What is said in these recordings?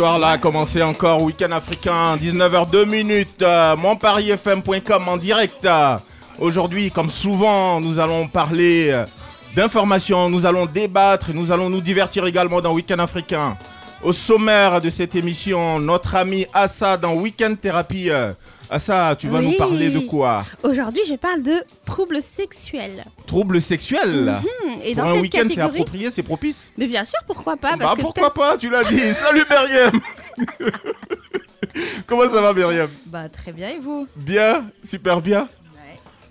L'histoire là a commencé encore week-end africain, 19h02 minutes, euh, monpariefm.com en direct. Euh, Aujourd'hui, comme souvent, nous allons parler euh, d'informations, nous allons débattre, et nous allons nous divertir également dans Week-end africain. Au sommaire de cette émission, notre ami Assa dans Week-end Thérapie. Euh, Assa, tu vas nous parler de quoi Aujourd'hui, je parle de troubles sexuels. Troubles sexuels Hmm, Et Pour dans un cette week-end, c'est catégorie, approprié, c'est propice mais bien sûr, pourquoi pas Bah que pourquoi pas, tu l'as dit. Salut Myriam Comment ça va Myriam? Bah très bien et vous? Bien, super bien.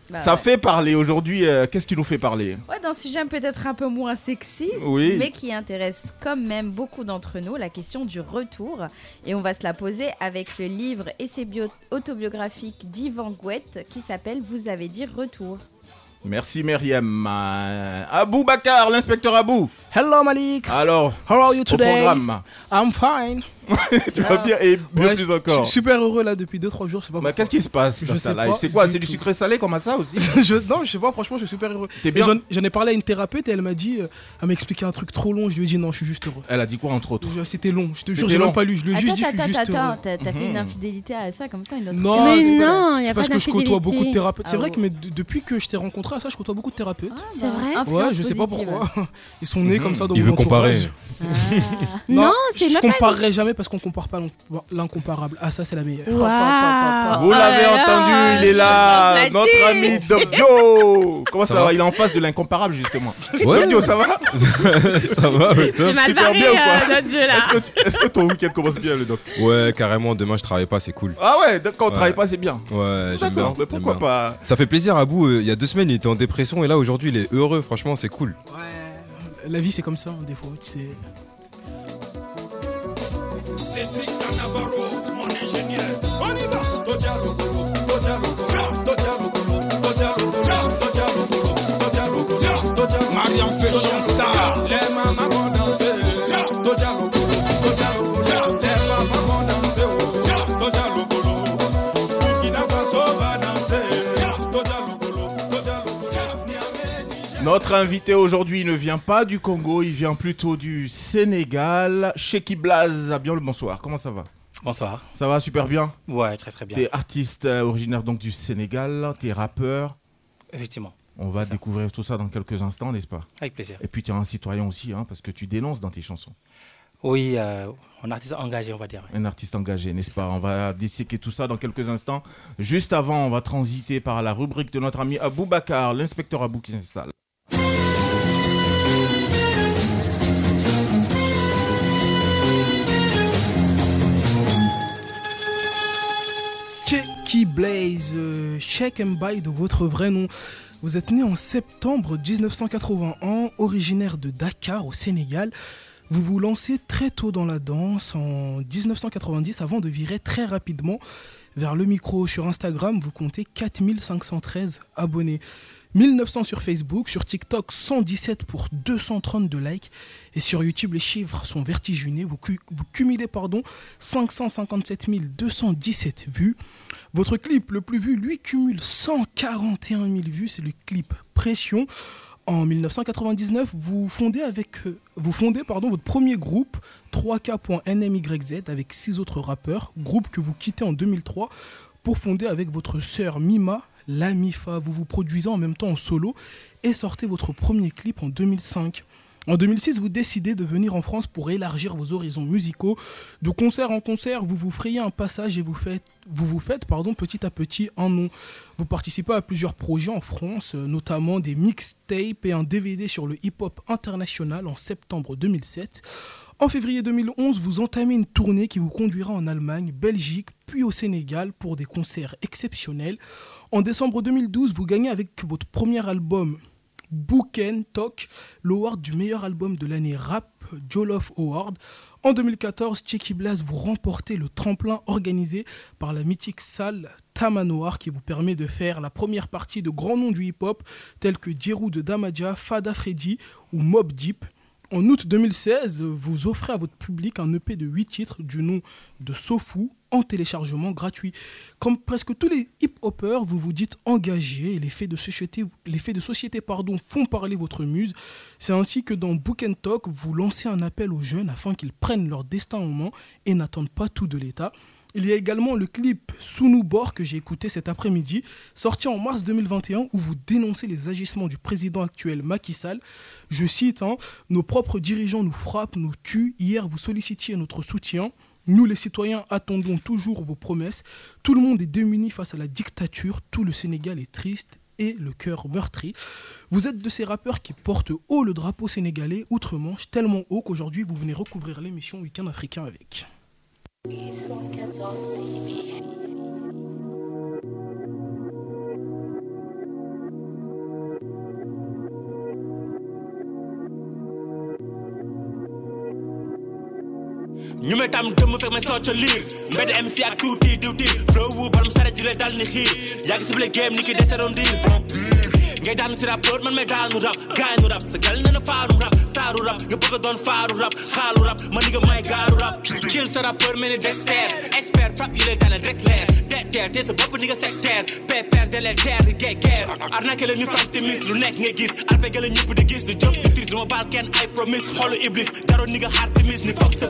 Bah, Ça ouais. fait parler aujourd'hui. euh, Qu'est-ce qui nous fait parler? Ouais, d'un sujet peut-être un peu moins sexy, Oui. mais qui intéresse quand même beaucoup d'entre nous, la question du retour. Et on va se la poser avec le livre Essai bio- autobiographique d'Yvan Gouette qui s'appelle Vous avez dit retour. Merci Myriam. Euh, Abou Bakar, l'inspecteur Abou. Hello Malik, Alors, how are you au today? programme. I'm fine. tu vas bien et bien Ouais, plus je- encore. Je suis super heureux là depuis 2-3 jours, je sais pas Bah, pourquoi. Qu'est-ce qui se passe Je dans ta life C'est quoi du C'est du sucré salé comme ça aussi? Je, Non, je sais pas, franchement, je suis super heureux. T'es Et bien J'en ai parlé à une thérapeute et elle m'a dit, euh, elle m'a expliqué un truc trop long, je lui ai dit non, je suis juste heureux. Elle a dit quoi entre autres? C'était long, je te jure, j'ai même pas lu, je lui ai Attends, juste dit, je attends, suis juste attends, heureux. t'as t'as fait une Mhm. infidélité à ça comme ça une autre Non, Mais c'est parce que je côtoie beaucoup de thérapeutes. C'est Ah vrai que mais de- depuis que je t'ai rencontré à ça, je côtoie beaucoup de thérapeutes. Ah, C'est vrai Ouais, je sais pas pourquoi. Ils sont nés Mhm. comme ça dans Il mon veut comparer. Ah. Non, c'est je comparerai jamais parce qu'on compare pas l'in- l'incomparable. Ah ça c'est la meilleure. Vous Oh l'avez là, entendu, il est là, notre ami Dobio Comment ça, Ça va, va Il est en face de l'incomparable justement. Ouais, Dobio, ça va? Ça va, top. Mal Super bien ou euh, là. Est-ce que, tu- est-ce que ton week-end commence bien le doc? Ouais, carrément, demain je travaille pas, c'est cool. Ah ouais, quand on Ouais. travaille pas c'est bien. Ouais, j'aime bien. Mais pourquoi bien. pas? Ça fait plaisir à bout. euh, Il y a deux semaines, il était en dépression et là aujourd'hui, il est heureux. Franchement, c'est cool. Ouais, la vie c'est comme ça, hein, des fois, tu sais. Cédric Canavaro, mon ingénieur. On y va. Notre invité aujourd'hui ne vient pas du Congo, il vient plutôt du Sénégal. Sheki Blaz, bien le bonsoir, comment ça va? Bonsoir. Ça va super bien? Ouais, très très bien. T'es artiste euh, originaire donc du Sénégal, t'es rappeur. Effectivement. On va découvrir tout ça dans quelques instants, n'est-ce pas? Avec plaisir. Et puis tu es un citoyen aussi, hein, parce que tu dénonces dans tes chansons. Oui, euh, un artiste engagé, on va dire. Un artiste engagé, n'est-ce pas? On va disséquer tout ça dans quelques instants. Juste avant, on va transiter par la rubrique de notre ami Abou Bakar, l'inspecteur Abou qui s'installe. Checky Blaze, euh, Check and Buy de votre vrai nom. Vous êtes né en septembre 1981, originaire de Dakar au Sénégal. Vous vous lancez très tôt dans la danse en 1990 avant de virer très rapidement vers le micro. Sur Instagram, vous comptez 4513 abonnés. 1900 sur Facebook, sur TikTok 117 pour 232 likes et sur YouTube les chiffres sont vertigineux. Vous, vous cumulez pardon 557 217 vues. Votre clip le plus vu, lui, cumule 141 000 vues. C'est le clip Pression. En 1999, vous fondez, avec, euh, vous fondez pardon, votre premier groupe, 3K.NMYZ, avec six autres rappeurs. Groupe que vous quittez en 2003 pour fonder avec votre sœur Mima La Mifa. Vous vous produisez en même temps en solo et sortez votre premier clip en 2005. En 2006, vous décidez de venir en France pour élargir vos horizons musicaux. De concert en concert, vous vous frayez un passage et vous faites, vous vous faites pardon, petit à petit un nom. Vous participez à plusieurs projets en France, euh, notamment des mixtapes et un DVD sur le hip-hop international en septembre 2007. En février 2011, vous entamez une tournée qui vous conduira en Allemagne, Belgique, puis au Sénégal pour des concerts exceptionnels. En décembre 2012, vous gagnez avec votre premier album Booken Talk l'award du meilleur album de l'année rap Jollof Award. En 2014, Cheeky Blast vous remportez le tremplin organisé par la mythique salle Tamanoir qui vous permet de faire la première partie de grands noms du hip-hop tels que Jeru de Damaja, Fada Freddy ou Mob Deep. En août 2016, vous offrez à votre public un EP de 8 titres du nom de Sofu en téléchargement gratuit. Comme presque tous les hip-hoppers, vous vous dites engagés et les faits de société, pardon, font parler votre muse. C'est ainsi que dans Book Talk, vous lancez un appel aux jeunes afin qu'ils prennent leur destin en main et n'attendent pas tout de l'État. Il y a également le clip Sunu Bor que j'ai écouté cet après-midi, sorti en mars 2021, où vous dénoncez les agissements du président actuel Macky Sall. Je cite hein, Nos propres dirigeants nous frappent, nous tuent. Hier, vous sollicitiez notre soutien. Nous, les citoyens, attendons toujours vos promesses. Tout le monde est démuni face à la dictature. Tout le Sénégal est triste et le cœur meurtri. Vous êtes de ces rappeurs qui portent haut le drapeau sénégalais outre-Manche, tellement haut qu'aujourd'hui vous venez recouvrir l'émission Week-end africain avec. Ñu may tam dëmm fekk may socc liir. Mbedd MC ak tuuti diwti flow wu borom saret ju lay dal ni xiir. Yàgg si bile game ni ki deseroon diir ngay daanu si rap man may daanu rap. Gaañu rap. Sa gal na na faaru rap. Staru rap. Nga bëgg a doon faaru rap. Xaalu rap. Ma ni nga may gaaru rap. Kill sa rappeur mel ni Dexter expert frap yi lay dale Dexler Dexter te sa bopp ni nga sectaire pépère de la terre di gay guerre arnaque la ñu fantimis lu nekk ngay gis alpege la ñëpp di gis di jëf di tris du ma baal kenn promise? Xolu iblis. Daroon ni nga xaar ni foog sa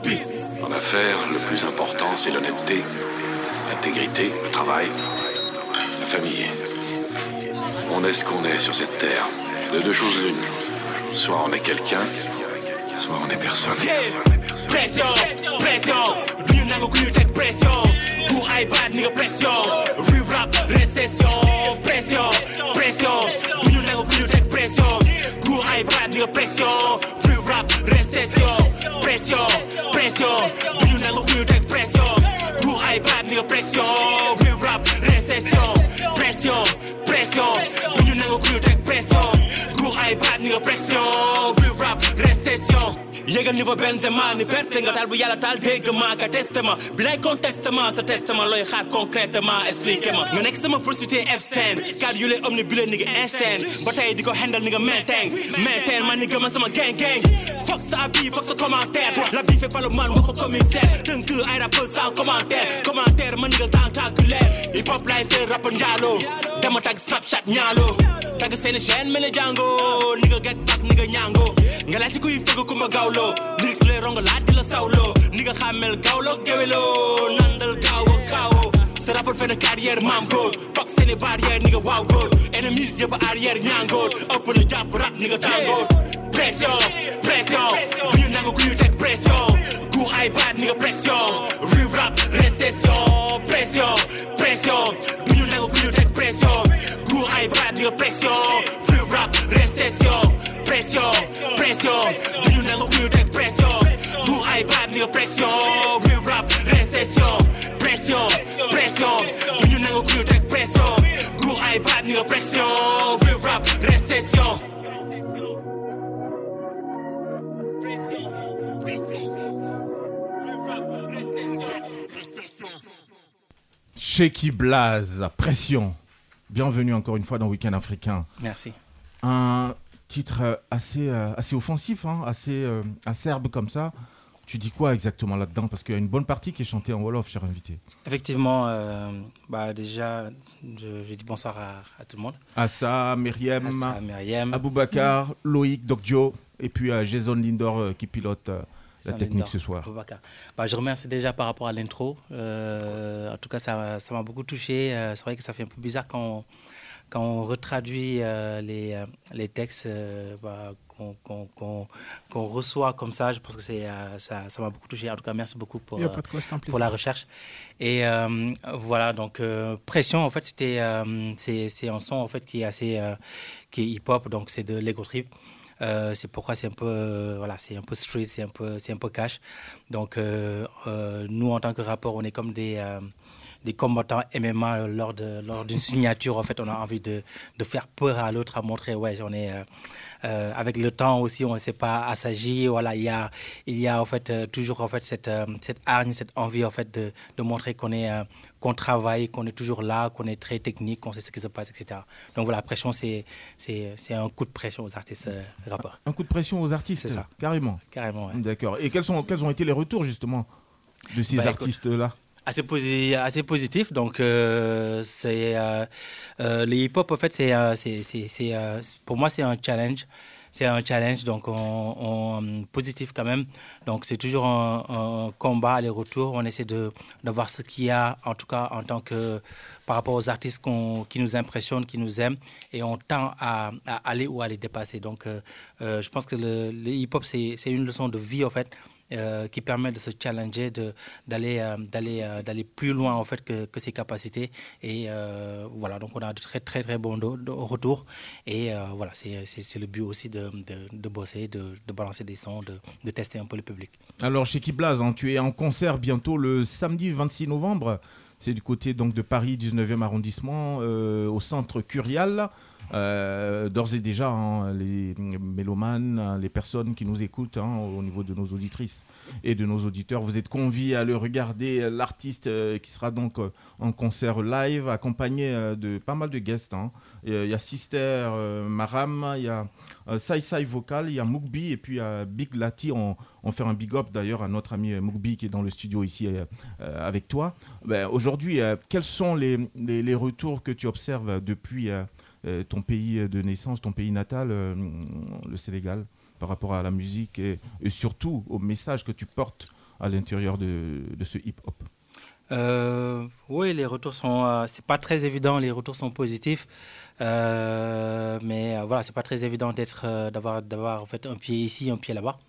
En affaires, le plus important, c'est l'honnêteté, l'intégrité, le travail, la famille. On est ce qu'on est sur cette terre. De deux choses l'une. Soit on est quelqu'un, soit on est personne. Pression, pression, nangu ku ñu teg pression. Pour ay baat ni nga pression rue rap récession. Pression pression. Nangu ku ñu teg pression. Pour ay baat ni nga pression rue rap récession. Pression pression. Nangu ku ñu teg pression. Pour ay baat ni nga pression rue rap récession. Pression pression ay yégal niveau Benzema ni perte nga taal bu yàlla taal dégg ma ka testament bi lay contestement sa testament looy xaar concrètement expliqué ma. Nga nekk sama prostituée Epstein. Car yu lay bile ni nga instant ba tey di ko handle ni nga maintain. Maintain man ni nga sama gang gang. Foog sa avis foog sa commentaire. La vie fait pas le mal waxu commissaire. Tënk ay rappeur sans commentaire. Commentaire man ni nga tentaculaire hip hop lay seen rap njaalo dama tag snapchat ñaalo. Tag seen chaîne mel ni Django. Ni nga get back ni nga ñaango nga laaj ci kuy fëgg kumba gawlo lyrics lay rongo laaj di la sawlo ni nga xàmmel gawlo gewelo nandal kaawo kaawo sa rapport na carrière maam barrière ni nga waaw góor arrière ñaangoor ëpp la jàpp rap ni nga tàngoor pression pression bu ku ñu teg pression ku ay baat ni nga pression rue rap récession pression pression bu ñu nangu ku ñu teg pression ku ay baat ni nga pression rap pression pression bu ñu nangu ku ñu teg pression ku ay baat ni pression rue rap récession pression pression bu ñu nangu ku ñu teg pression ku ay baat ni pression rue rap récession Shaky Blaze, pression. Bienvenue encore une fois dans Week-end africain. Merci. Un titre euh, assez, euh, assez offensif, hein, assez euh, acerbe comme ça. Tu dis quoi exactement là-dedans? Parce qu'il y a une bonne partie qui est chantée en Wolof, cher invité. Effectivement, euh, bah déjà, je, je dis bonsoir à, à tout le monde. Assa, Myriam, Assa, Myriam. Aboubakar, Loïc, Dokdio, et puis euh, Jason Lindor euh, qui pilote euh, la technique Lindor, ce soir. Bah, je remercie déjà par rapport à l'intro. En tout cas, ça ça m'a beaucoup touché. C'est vrai que ça fait un peu bizarre quand, quand on retraduit euh, les, euh, les textes euh, bah, qu'on qu'on- qu'on- qu'on reçoit comme ça, je pense que c'est, euh, ça ça m'a beaucoup touché. En tout cas, merci beaucoup pour, quoi, pour la recherche. Et voilà, donc Pression, en fait, c'était, c'est, c'est un son en fait qui est assez, qui est hip-hop, donc c'est de l'ego trip. Euh, c'est pourquoi c'est un peu, euh, voilà, c'est un peu street, c'est un peu, c'est un peu cash. Donc euh, nous, en tant que rappeurs, on est comme des, euh, des combattants MMA lors de lors d'une signature. En fait, on a envie de, de faire peur à l'autre, à montrer, ouais, on est euh, euh, avec le temps aussi, on ne sait pas assagir. Voilà, il y a, il y a en fait euh, toujours en fait cette, euh, cette hargne, cette envie en fait de, de montrer qu'on est, euh, qu'on travaille, qu'on est toujours là, qu'on est très technique, qu'on sait ce qui se passe, etc. Donc voilà, pression, c'est, c'est, c'est un coup de pression aux artistes euh, rappeurs. Un coup de pression aux artistes, C'est ça. carrément. Carrément, ouais. D'accord. Et quels, sont, quels ont été les retours justement de ces Bah, écoute, artistes-là? Assez, posi- assez positif. Donc, euh, c'est euh, euh, le hip-hop, en fait, c'est, euh, c'est, euh, pour moi, c'est un challenge. C'est un challenge, donc on, on- positif quand même. Donc c'est toujours un, combat, aller-retour. On essaie de d'avoir ce qu'il y a, en tout cas en tant que par rapport aux artistes qui nous impressionnent, qui nous aiment, et on tend à, aller ou à les dépasser. Donc je pense que le, le hip-hop c'est c'est une leçon de vie en fait euh, qui permet de se challenger, d'aller euh, euh, plus loin en fait que, ses capacités. Et euh, voilà, donc on a de très très très bons retours. Et voilà, c'est le but aussi de, de, bosser, de, de balancer des sons, de, tester un peu le public. Alors, chez Kiblaz, hein, tu es en concert bientôt le samedi 26 novembre. C'est du côté donc de Paris, 19e arrondissement, au centre Curial. Euh, D'ores et déjà, hein, les mélomanes, les personnes qui nous écoutent hein, au niveau de nos auditrices et de nos auditeurs, vous êtes conviés à le regarder. euh, L'artiste euh, qui sera donc en concert live, accompagné de pas mal de guests. hein. Il y a Sister Maram, il y a Sai Sai Vocal, il y a Mukbi et puis euh, Big Lati. On, on fait un big up d'ailleurs à notre ami Mukbi qui est dans le studio ici avec toi. Ben, Aujourd'hui, quels sont les, les- retours que tu observes depuis ton pays de naissance, ton pays natal, euh, le Sénégal, par rapport à la musique et, surtout au message que tu portes à l'intérieur de, de ce hip-hop Euh, oui, les retours sont. euh, c'est pas très évident. Les retours sont positifs, Euh, mais euh, voilà, c'est pas très évident d'être, euh, d'avoir, d'avoir en fait un pied ici, un pied là-bas.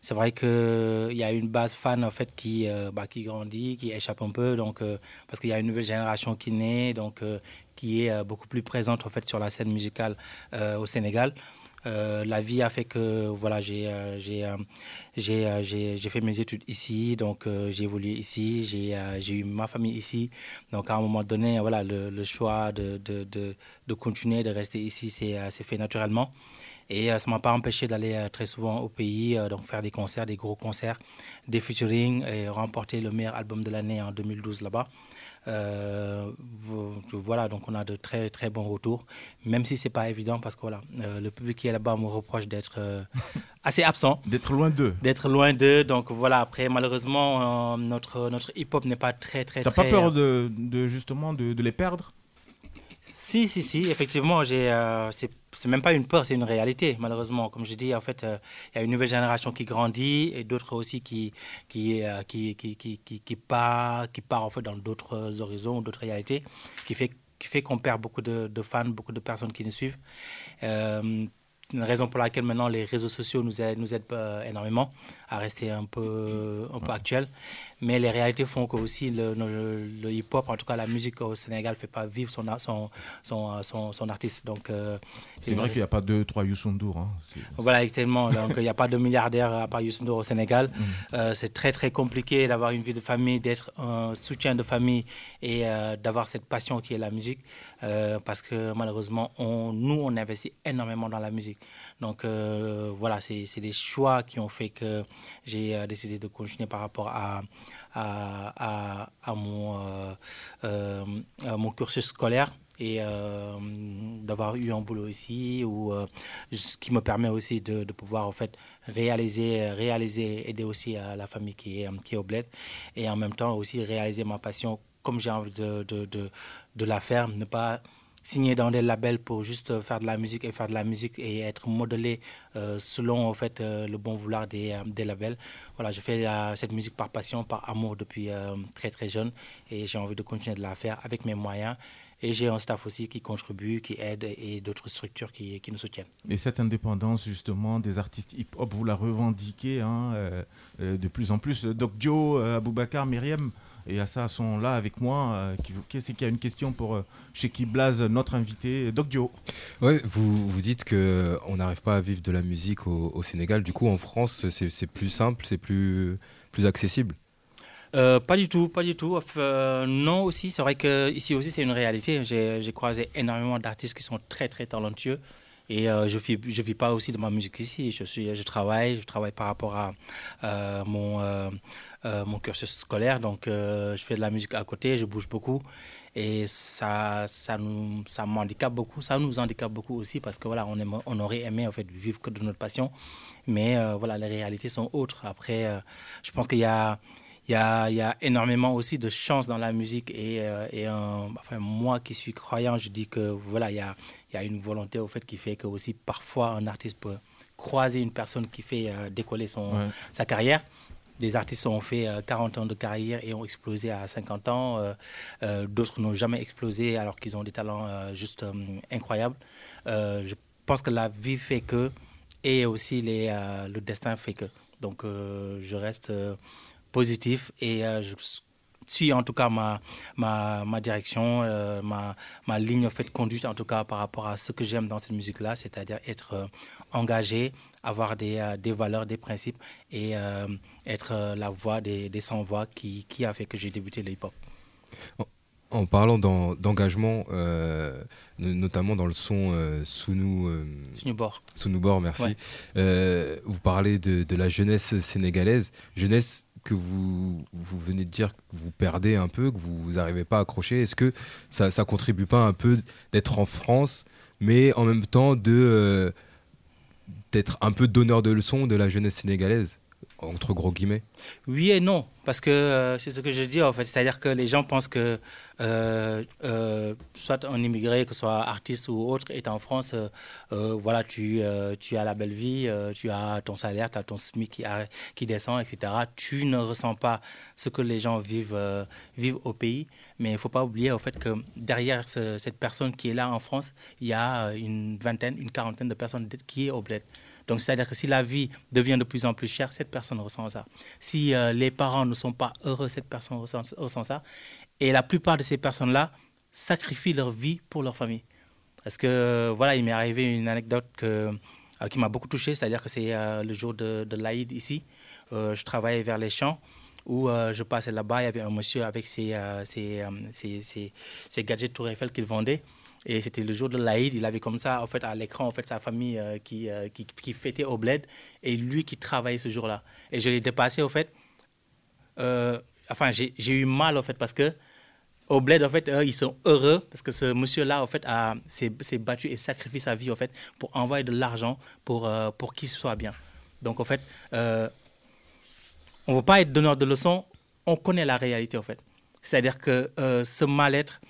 C'est vrai que il y a une base fan en fait qui, euh, bah, qui grandit, qui échappe un peu, donc euh, parce qu'il y a une nouvelle génération qui naît, donc euh, qui est euh, beaucoup plus présente en fait sur la scène musicale euh, au Sénégal. Euh, la vie a fait que voilà j'ai j'ai j'ai j'ai fait mes études ici. Donc j'ai évolué ici. J'ai j'ai eu ma famille ici. Donc à un moment donné voilà le, choix de, de, de, de continuer de rester ici c'est fait naturellement. Et ça m'a pas empêché d'aller très souvent au pays donc faire des concerts des gros concerts des featuring et remporter le meilleur album de l'année en 2012 là-bas voilà, donc on a de très très bons retours, même si c'est pas évident parce que voilà, euh, le public qui est là-bas me reproche d'être euh, assez absent, D'être loin d'eux. d'être loin d'eux. Donc voilà, après malheureusement euh, notre notre hip-hop n'est pas très très T'as pas peur de, de justement de, de les perdre? Si, si, si, effectivement, j'ai, euh, c'est, c'est même pas une peur, c'est une réalité, malheureusement. Comme je dis, en fait, euh, il y a une nouvelle génération qui grandit et d'autres aussi qui, qui, euh, qui, qui, qui, qui, qui part, qui part en fait dans d'autres horizons, d'autres réalités, qui fait, qui fait qu'on perd beaucoup de, de fans, beaucoup de personnes qui nous suivent. Euh, c'est une raison pour laquelle maintenant les réseaux sociaux nous aident, nous aident euh, énormément à rester un peu, un peu actuel. Mais les réalités font que aussi le, le- le hip-hop, en tout cas la musique au Sénégal, ne fait pas vivre son, son, son, son, son artiste. Donc, euh, C'est vrai qu'il n'y a pas deux, trois Youssou hein. Voilà, exactement. Donc, il n'y a pas de milliardaire à part Youssou au Sénégal. Euh, c'est très, très compliqué d'avoir une vie de famille, d'être un soutien de famille et euh, d'avoir cette passion qui est la musique. Parce que malheureusement, on, nous, on investit énormément dans la musique. Donc, euh, voilà, c'est des choix qui ont fait que j'ai euh, décidé de continuer par rapport à, à, à, mon, euh, mon cursus scolaire et d'avoir eu un boulot ici ou ce qui me permet aussi de, de pouvoir en fait réaliser réaliser aider aussi à la famille qui est qui est au bled et en même temps aussi réaliser ma passion comme j'ai envie de, de, de, de la faire ne pas signer dans des labels pour juste euh, faire de la musique et faire de la musique et être modelé euh, selon en fait euh, le bon vouloir des, labels. Voilà, je fais cette musique par passion, par amour depuis très très jeune et j'ai envie de continuer de la faire avec mes moyens. Et j'ai un staff aussi qui contribue, qui aide et d'autres structures qui, nous soutiennent. Et cette indépendance, justement, des artistes hip-hop, vous la revendiquez hein, de plus en plus. Doc Dio, Aboubacar, Myriam et Assa sont là avec moi. Euh, qui, qui qui a une question pour euh, Sheki Blaze, notre invité Doc Dio. Ouais, vous, vous dites que on n'arrive pas à vivre de la musique au, au Sénégal. Du coup, en France, c'est plus simple, c'est plus, plus accessible? Euh, pas du tout, pas du tout. Euh, non aussi, c'est vrai que ici aussi c'est une réalité. J'ai croisé énormément d'artistes qui sont très très talentueux et euh, je vis je vis pas aussi de ma musique ici. Je suis je travaille, je travaille par rapport à euh, mon euh, euh, mon cursus scolaire. Donc euh, je fais de la musique à côté, je bouge beaucoup et ça ça nous ça m'handicape beaucoup. Ça nous handicape beaucoup aussi parce que voilà on aime, on aurait aimé en fait vivre que de notre passion, mais euh, voilà les réalités sont autres. Après, euh, je pense qu'il y a il y, a, il y a énormément aussi de chance dans la musique et, euh, et enfin, moi qui suis croyant, je dis que voilà, il y a, il y a une volonté au fait qui fait que aussi parfois un artiste peut croiser une personne qui fait euh, décoller son, Ouais. sa carrière. Des artistes ont fait euh, 40 ans de carrière et ont explosé à 50 ans. Euh, euh, D'autres n'ont jamais explosé alors qu'ils ont des talents euh, juste euh, incroyables. Euh, je pense que la vie fait que et aussi euh, le destin fait que. Donc euh, je reste euh, positif et euh, je suis en tout cas ma, direction, euh, ma, ligne en conduite en tout cas par rapport à ce que j'aime dans cette musique-là, c'est-à-dire être euh, engagé, avoir des, euh, des valeurs, des principes et euh, être euh, la voix des, des sans-voix qui, qui a fait que j'ai débuté le hip-hop. En parlant d'en- d'engagement, euh, no- notamment dans le son euh, Sounou, euh, Sounoubor. Sounoubor, merci. Ouais. Euh, vous parlez de, de la jeunesse sénégalaise, jeunesse que vous, vous venez de dire que vous perdez un peu, que vous n'arrivez pas à accrocher. Est-ce que ça, ça contribue pas un peu d'être en France, mais en même temps de d'être un peu donneur de leçons de la jeunesse sénégalaise, entre gros guillemets. Oui et non, parce que euh, c'est ce que je dis en fait, c'est-à-dire que les gens pensent que euh, euh, soit un immigré, que ce soit artiste ou autre, est en France, voilà, tu, tu as la belle vie, tu as ton salaire, tu as ton SMIC qui, qui descend, etc. Tu ne ressens pas ce que les gens vivent, vivent au pays, mais il ne faut pas oublier au fait que derrière ce- cette personne qui est là en France, il y a euh, une vingtaine, une quarantaine de personnes qui est au bled. Donc, c'est-à-dire que si la vie devient de plus en plus chère, cette personne ressent ça. Si euh, les parents ne sont pas heureux, cette personne ressent, ressent ça. Et la plupart de ces personnes-là sacrifient leur vie pour leur famille. Parce que, euh, voilà, il m'est arrivé une anecdote qui m'a beaucoup touché, c'est-à-dire que c'est le jour de, de l'Aïd ici. Je travaillais vers les champs où euh, je passais là-bas, il y avait un monsieur avec ses, euh, ses, euh, ses- ses- ses gadgets Tour Eiffel qu'il vendait. Et c'était le jour de l'Aïd, il avait comme ça, en fait, à l'écran, en fait, sa famille euh, qui, qui, qui fêtait au et lui qui travaillait ce jour-là. Et je l'ai dépassé, en fait. Enfin, j'ai eu mal, en fait, parce que au en fait, ils sont heureux parce que ce monsieur-là, en fait, s'est battu et sacrifié sa vie, en fait, pour envoyer de l'argent pour, pour qu'il soit bien. Donc, en fait, on ne veut pas être donneur de leçons, on connaît la réalité, en fait. C'est-à-dire que euh, ce mal-être,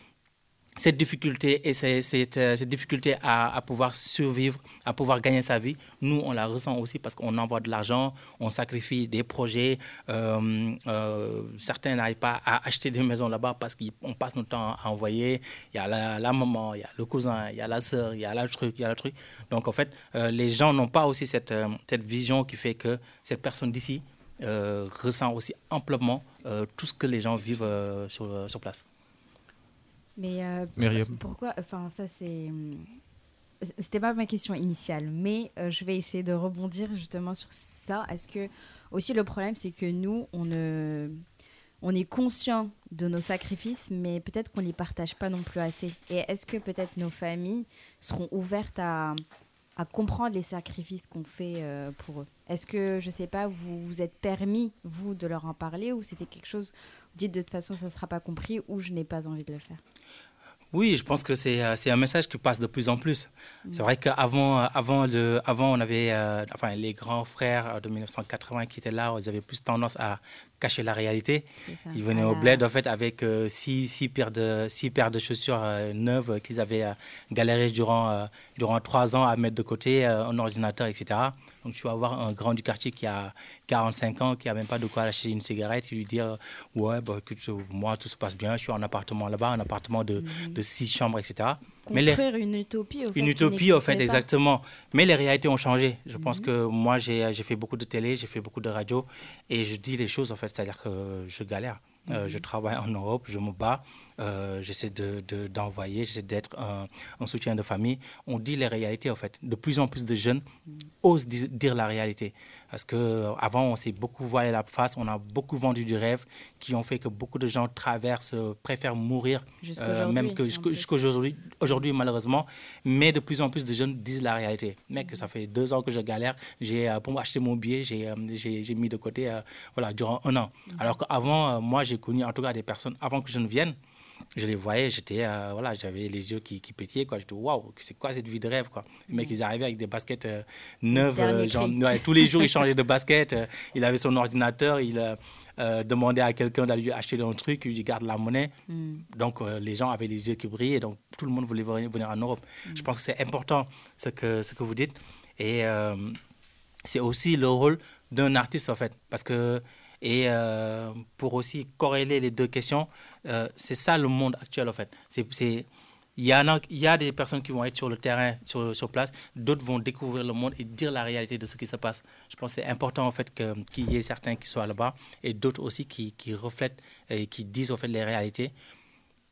cette difficulté et cette, euh, cette difficulté à, pouvoir survivre, à pouvoir gagner sa vie, nous, on la ressent aussi parce qu'on envoie de l'argent, on sacrifie des projets. euh, certains n'arrivent pas à acheter des maisons là-bas parce qu'on passe notre temps à envoyer. Il y a la, maman, il y a le cousin, il y a la sœur, il y a le truc, il y a le truc. Donc, en fait, les gens n'ont pas aussi cette, cette vision qui fait que cette personne d'ici euh, ressent aussi amplement euh, tout ce que les gens vivent euh, sur, sur place. Mais euh, pourquoi Enfin, ça c'est. C'était pas ma question initiale, mais euh, je vais essayer de rebondir justement sur ça. Est-ce que aussi le problème, c'est que nous, on ne, on est conscient de nos sacrifices, mais peut-être qu'on les partage pas non plus assez. Et est-ce que peut-être nos familles seront ouvertes à, à comprendre les sacrifices qu'on fait euh, pour eux. Est-ce que je sais pas, vous vous êtes permis vous de leur en parler ou c'était quelque chose vous dites de toute façon ça ne sera pas compris ou je n'ai pas envie de le faire? Oui, je pense que c'est euh, un message qui passe de plus en plus. C'est vrai qu'avant, euh, avant, le, avant, on avait euh, enfin, les grands frères de 1980 qui étaient là, ils avaient plus tendance à cacher la réalité. Ils venaient au Voilà. bled en fait avec euh, six, six paires de six paires de chaussures euh, neuves euh, qu'ils avaient euh, galéré durant durant trois ans à mettre de côté un ordinateur etc. Donc tu vas voir un grand du quartier qui a 45 ans qui a même pas de quoi acheter une cigarette et lui dire ouais bah écoute moi tout se passe bien je suis en appartement là-bas un appartement de, de six chambres etc. Les- Construire une utopie, au fait, une utopie, au fait, pas. exactement. Mais les réalités ont changé. Je pense Mhm. que moi, j'ai j'ai fait beaucoup de télé, j'ai fait beaucoup de radio, et je dis les choses, en fait, c'est-à-dire que je galère. Euh, Mhm. je travaille en Europe, je me bats, euh, j'essaie d'envoyer, de, j'essaie d'être un, un soutien de famille. On dit les réalités, en fait. De plus en plus de jeunes osent di- dire la réalité. Parce qu'avant, on s'est beaucoup voilé la face, on a beaucoup vendu du rêve, qui ont fait que beaucoup de gens traversent, euh, préfèrent mourir, euh, même que jusqu'aujourd'hui, aujourd'hui, malheureusement. Mais de plus en plus de jeunes disent la réalité. Mec, ça fait deux ans que je galère. J'ai, euh, pour acheter mon billet, j'ai, euh, mis de côté euh, voilà, durant un an. Alors qu'avant, euh, moi, j'ai connu en tout cas des personnes, avant que je ne vienne, je les voyais, j'étais, euh, voilà, j'avais les yeux qui, qui pétillaient, quoi. J'étais, waouh, c'est quoi cette vie de rêve, quoi? Les mecs, ils arrivaient avec des baskets euh, neuves, euh, genre, ouais, tous les jours, ils changeaient de basket. euh, il avait son ordinateur, il demandait à quelqu'un d'aller lui acheter un truc, il lui garde la monnaie. Mm. Donc, les gens avaient les yeux qui brillaient, donc tout le monde voulait venir en Europe. Je pense que c'est important ce que, ce que vous dites. Et c'est aussi le rôle d'un artiste, en fait. Parce que, et euh, pour aussi corréler les deux questions, euh, c'est ça le monde actuel, en fait. C'est. il y, en a, il y a des personnes qui vont être sur le terrain, sur, sur place, d'autres vont découvrir le monde et dire la réalité de ce qui se passe. Je pense que c'est important en fait qu'il y ait certains qui soient là-bas et d'autres aussi qui, qui reflètent et qui disent en fait les réalités.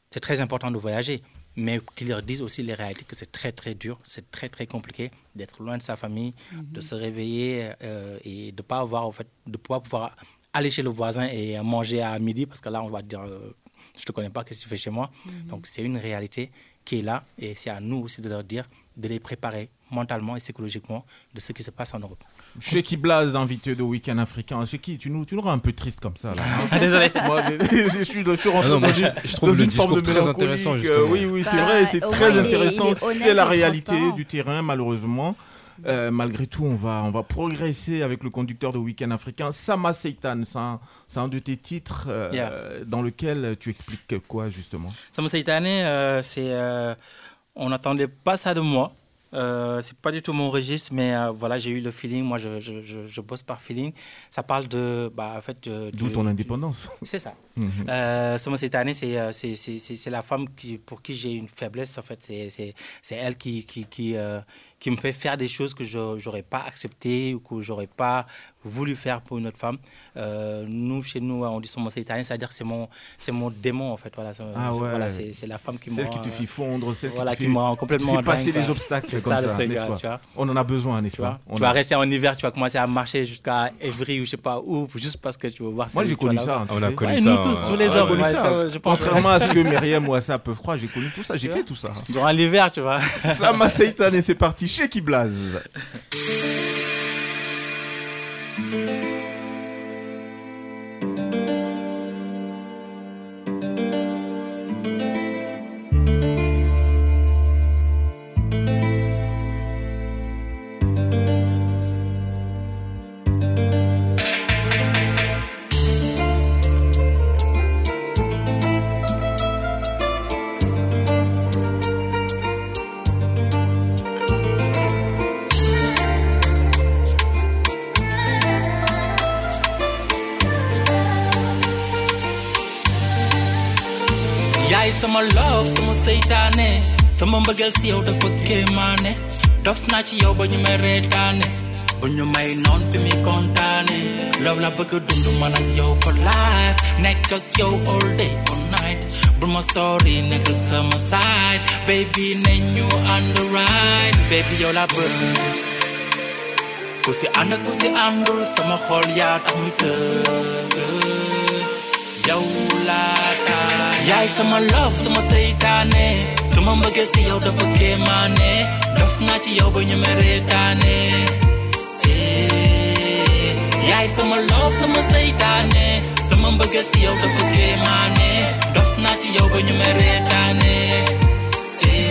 C'est très important de voyager, mais qu'ils leur disent aussi les réalités, que c'est très très dur, c'est très très compliqué d'être loin de sa famille, de se réveiller euh, et de pas avoir en fait, de pouvoir pouvoir aller chez le voisin et manger à midi parce que là on va te dire euh, je te connais pas, qu'est-ce que tu fais chez moi? Donc c'est une réalité qui est là et c'est à nous aussi de leur dire de les préparer mentalement et psychologiquement de ce qui se passe en Europe. Chez Blaz, invité de Week-end africain? Chez qui? Tu nous, tu nous rends un peu triste comme ça. Là, Désolé. Moi, je, je suis, je suis rentré Ah non, dans, moi, je- trouve dans le une forme de discours très intéressant, justement. oui, oui, c'est Bah, vrai, c'est très intéressant. C'est la réalité du terrain, malheureusement. Euh, malgré tout, on va, on va progresser avec le conducteur de Week-end africain, Sama Seitan. C'est un, de tes titres euh, Yeah. dans lequel tu expliques quoi, justement? Sama Saitane, euh, c'est, on n'attendait pas ça de moi. Euh, c'est pas du tout mon registre, mais euh, voilà, j'ai eu le feeling. Moi, je, je, je, je bosse par feeling. Ça parle de, bah, en fait, D'où ton indépendance. C'est ça. Mhm. Euh, c'est, euh, la femme qui, pour qui j'ai une faiblesse. En fait, c'est, elle qui, qui, qui, qui me fait faire des choses que je n'aurais pas acceptées ou que j'aurais pas voulu faire pour une autre femme. Euh, nous, chez nous, on dit Sama Saitane, c'est-à-dire que c'est mon, c'est mon démon, en fait. Voilà, c'est, Ah je- ouais. voilà, c'est, c'est la femme qui me Celle qui te fait fondre, celle voilà, qui, te qui fait, me rend qui te complètement fait passer dingue, les obstacles C'est comme ça, le ça, truc, n'est-ce pas tu vois. On en a besoin, n'est-ce Tu vois, pas On tu a- vas rester en hiver, tu vas commencer à marcher jusqu'à Évry ou je sais pas où, juste parce que tu veux voir Moi, j'ai connu ça. On a connu Ouais, ça, nous tous, tous les On a hommes. ça. ça. Contrairement à ce que Myriam ou Assa peuvent croire, j'ai connu tout ça. J'ai fait tout ça. Durant l'hiver, tu vois. Sama Seitan et c'est parti chez Kiblaz. Sama mbëggeel si yow dafa kéemaane dof naa ci yow ba ñu may reetaane ba ñu may noon fi muy kontaane love la bëgg dund man ak yow for life. Nekk ak yow all day all night. Bul ma sori nekkal sama side. Baby ne ñu ànd right. Baby yow la bëgg ku si ànd ku si àndul sama xol yaa tax muy tëgg yow laa taay yaay sama love sama seytaane eh. Sama mbëggeel si yow dafa kéemaane dof naa ci yow ba ñu ma Eh, yaay sama love sama seytaane sama mbëggeel si yow dafa kéemaane dof naa ci yow ba ñu ma Eh,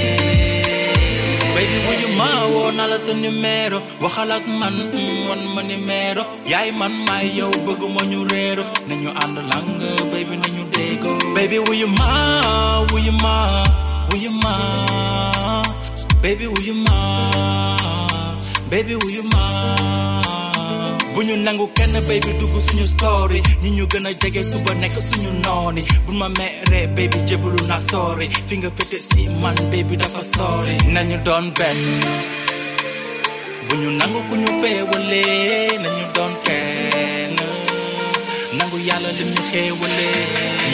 baby wuyu ma woo la sa numéro waxal ak man mm, wan ma numéro yaay man maay yow bëgguma ñu réero nañu ànd lang baby nañu déggoo baby wuyu ma wuyu ma wuyu ma? Baby wuyu ma? Baby wuyu ma? Bu nangu kenn baby dugg suñu story. Ñi ñu gën a suba nekk suñu nooni bu ma baby jébalu na sorry. Fi nga fete si man baby dafa sorry. Nañu doon benn bu nangu ku ñu feewale nañu doon kenn nangu yàlla lim ñu xeewale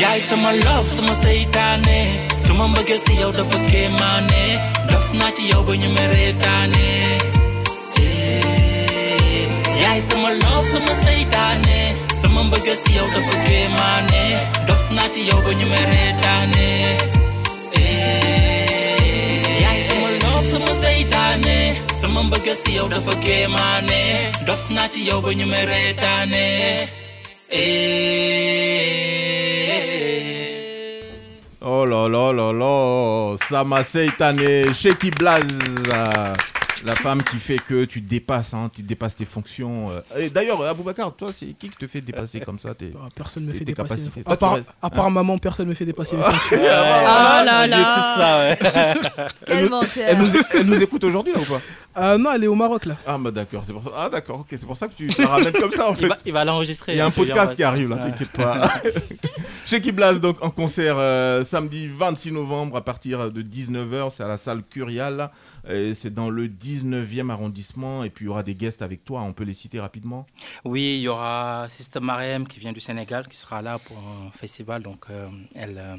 yaay sama love sama seytaane sama mbëggeel si yow dafa kéemaane dof naa ci yow ba ñu meree daane eh, yaay sama love sama seytaane sama mbëggeel si yow dafa kéemaane dof naa ci yow ba ñu may reetaane eh, yaay sama love sama seytaane sama mbëggeel si yow dafa kéemaane dof naa ci yow ba ñu may reetaane eh. Oh là là là là, Sama Seitane, Shaky Blaz, euh, la femme qui fait que tu dépasses, hein, tu dépasses tes fonctions. euh. Et D'ailleurs, Aboubacar, toi, c'est qui qui te fait dépasser comme ça tes, Personne ne me fait dépasser. capacités? À tu part, restes- à part hein maman, personne ne me fait dépasser mes fonctions. Ah là là. tout ça, ouais. Elle nous, elle nous- elle nous écoute aujourd'hui là ou pas? Euh, non, elle est au Maroc là. Ah bah d'accord, c'est pour ça. Ah d'accord, ok, c'est pour ça que tu la ramènes comme ça en fait. Il va, il va l'enregistrer. Il y a un podcast qui arrive là, Ouais. t'inquiète pas. Shaky Blaz donc en concert euh, samedi 26 novembre à partir de 19h, c'est à la salle Curial. Et C'est dans le 19e arrondissement et puis il y aura des guests avec toi, on peut les citer rapidement? Oui, il y aura Sister Mariam qui vient du Sénégal qui sera là pour un festival. Donc, euh, elle, euh,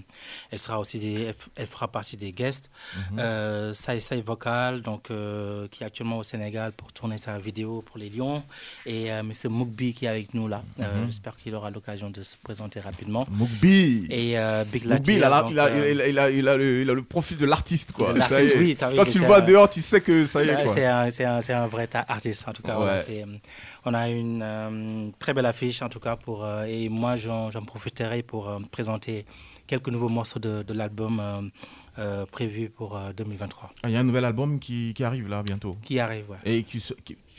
elle sera aussi des- elle, fera partie des guests. Mhm. Euh, Sai Sai Vocal, donc, euh, qui est actuellement au Sénégal pour tourner sa vidéo pour les Lions. Et euh, M. Moukbi qui est avec nous là. Euh, Mhm. J'espère qu'il aura l'occasion de se présenter rapidement. Moukbi Et euh, Big Moukbi, il a, la- donc, il, a, euh, il, a, il, a, il a le, profil de l'artiste quoi. De Ça y l'artiste, est. oui, t'as vu Quand tu le vois un- dehors, tu sais que ça y c'est est un- quoi. C'est un, c'est un- c'est un vrai artiste en tout cas. Ouais. on a une euh, très belle affiche en tout cas pour euh, et moi j'en profiterai pour euh, présenter quelques nouveaux morceaux de, de l'album euh, prévu pour euh, 2023 Ah, Il y a un nouvel album qui, qui arrive là bientôt. qui arrive. ouais. Et qui-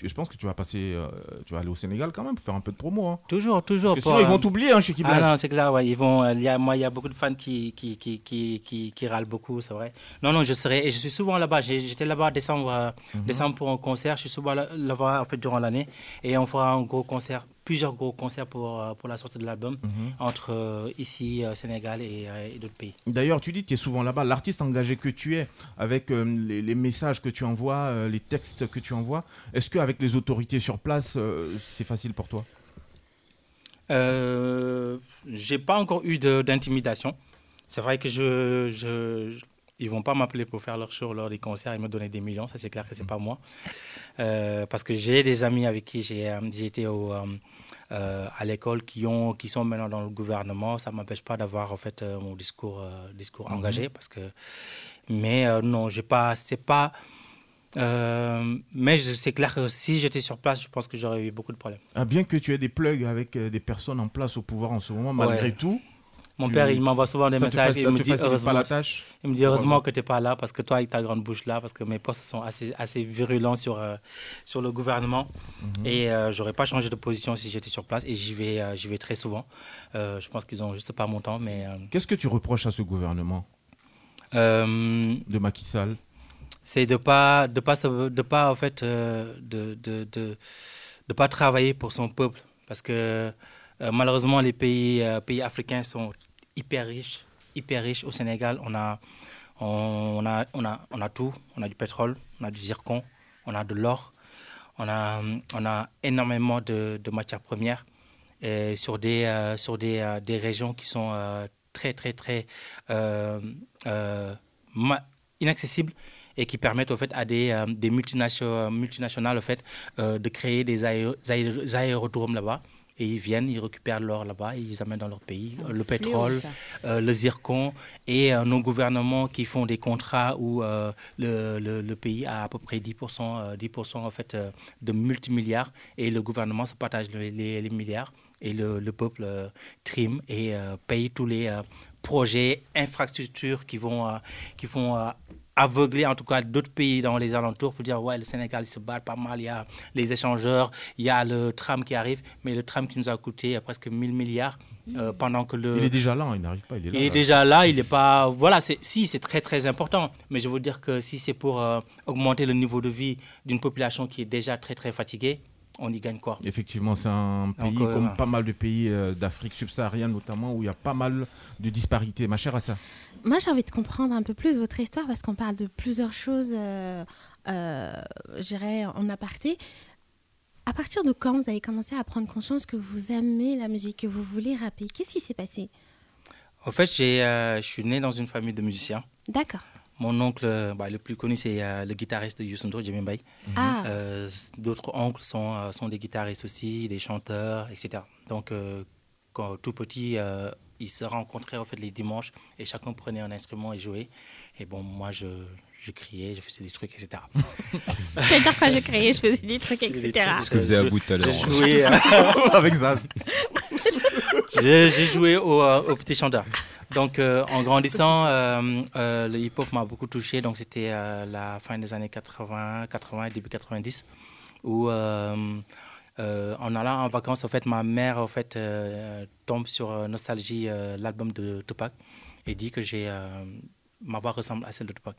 je pense que tu vas passer, euh, tu vas aller au Sénégal quand même pour faire un peu de promo. Hein. Toujours, toujours. Parce que sinon, ils vont t'oublier hein, chez Kibla. Ah non, c'est clair, ouais, ils vont, euh, il y a, moi, il y a beaucoup de fans qui, qui, qui, qui, qui, qui râlent beaucoup, c'est vrai. Non, non, je serai, et je suis souvent là-bas. J'étais là-bas en décembre, euh, Mhm. décembre pour un concert. Je suis souvent là- là-bas, en fait, durant l'année. Et on fera un gros concert, plusieurs gros concerts pour, pour la sortie de l'album, Mhm. entre euh, ici, euh, Sénégal et, euh, et d'autres pays. D'ailleurs, tu dis que tu es souvent là-bas. L'artiste engagé que tu es, avec les, les messages que tu envoies, les textes que tu envoies, est-ce qu'avec les autorités sur place, euh, c'est facile pour toi? Euh, j'ai pas encore eu d'intimidation. C'est vrai que je, je, je- ils vont pas m'appeler pour faire leur show lors des concerts et me donner des millions. Ça c'est clair que c'est pas moi. Euh, parce que j'ai des amis avec qui j'ai été au, euh, à l'école qui ont qui sont maintenant dans le gouvernement. Ça m'empêche pas d'avoir en fait euh, mon discours euh, discours Mhm. engagé parce que mais non j'ai pas c'est pas euh, mais c'est clair que si j'étais sur place, je pense que j'aurais eu beaucoup de problèmes. Ah, Bien que tu aies des plugs avec euh, des personnes en place au pouvoir en ce moment, malgré Ouais. tout. Mon tu- père, il m'envoie souvent des ça messages ça il me dit heureusement, pas la tâche? il me dit heureusement que tu n'es pas là parce que toi, avec ta grande bouche là, parce que mes postes sont assez, assez virulents sur, euh, sur le gouvernement. Mhm. Et euh, j'aurais pas changé de position si j'étais sur place et j'y vais, euh, j'y vais très souvent. Je pense qu'ils ont juste pas mon temps, mais. Qu'est-ce que tu reproches à ce gouvernement? De Macky Sall? C'est de pas de pas de pas en fait euh, de, de, de pas travailler pour son peuple. Parce que euh, malheureusement les pays euh, pays africains sont hyper riches hyper riches. Au Sénégal on a on a on a on a tout. On a du pétrole on a du zircon on a de l'or. On a on a énormément de, de matières premières. Et sur des sur des, des régions qui sont très très très inaccessibles et qui permettent au fait à des, euh, des multinationales, multinationales au fait, euh, de créer des aéro- aéro- aérodromes là-bas. Et ils viennent, ils récupèrent l'or là-bas, ils amènent dans leur pays euh, le pétrole, euh, le zircon et euh, nos gouvernements qui font des contrats où euh, le, le- le pays a à peu près 10%, euh, 10% en fait, euh, de multimilliards et le gouvernement se partage le- les, les milliards et le, le peuple euh, trime et euh, paye tous les euh, projets, infrastructures qui vont, euh, qui vont euh, aveugler en tout cas d'autres pays dans les alentours pour dire ouais le Sénégal il se bat pas mal, il y a les échangeurs, il y a le tram qui arrive, mais le tram qui nous a coûté presque 1000 milliards euh, pendant que le Il est déjà là, il n'arrive pas, il est là. il est là. déjà là, il n'est pas. Voilà, c'est- si, c'est très très important. Mais je veux dire que si c'est pour euh, augmenter le niveau de vie d'une population qui est déjà très très fatiguée, on y gagne quoi Effectivement, c'est un pays Donc, euh, comme pas mal de pays euh, d'Afrique subsaharienne notamment où il y a pas mal de disparités. Ma chère Assa. Moi, j'ai envie de comprendre un peu plus votre histoire parce qu'on parle de plusieurs choses, euh, euh, je dirais, en aparté. À partir de quand vous avez commencé à prendre conscience que vous aimez la musique, que vous voulez rapper? Qu'est-ce qui s'est passé? En fait, j'ai, euh, je suis né dans une famille de musiciens. D'accord. Mon oncle, bah, le plus connu, c'est euh, le guitariste de Jimmy Mbaye. Ah. Euh, D'autres oncles sont, sont des guitaristes aussi, des chanteurs, etc. Donc, quand tout petit, ils se rencontraient en fait les dimanches et chacun prenait un instrument et jouait. Et bon, moi, je, je criais, je faisais des trucs, etc. Tu veux dire quand j'ai créé, je faisais des trucs, Je etc. trucs, Ce que faisait je- Abou tout à l'heure. je jouais, euh, Avec Zaz. J'ai j'ai joué au, euh, au Petit Chanteur. Donc, euh, en grandissant, euh, euh, le hip-hop m'a beaucoup touché. Donc, c'était euh, la fin des années 80, 80, début 90, où, euh, en allant en vacances, en fait, ma mère, en fait, euh, tombe sur euh, Nostalgie, euh, l'album de Tupac, et dit que j'ai ma voix ressemble à celle de Tupac.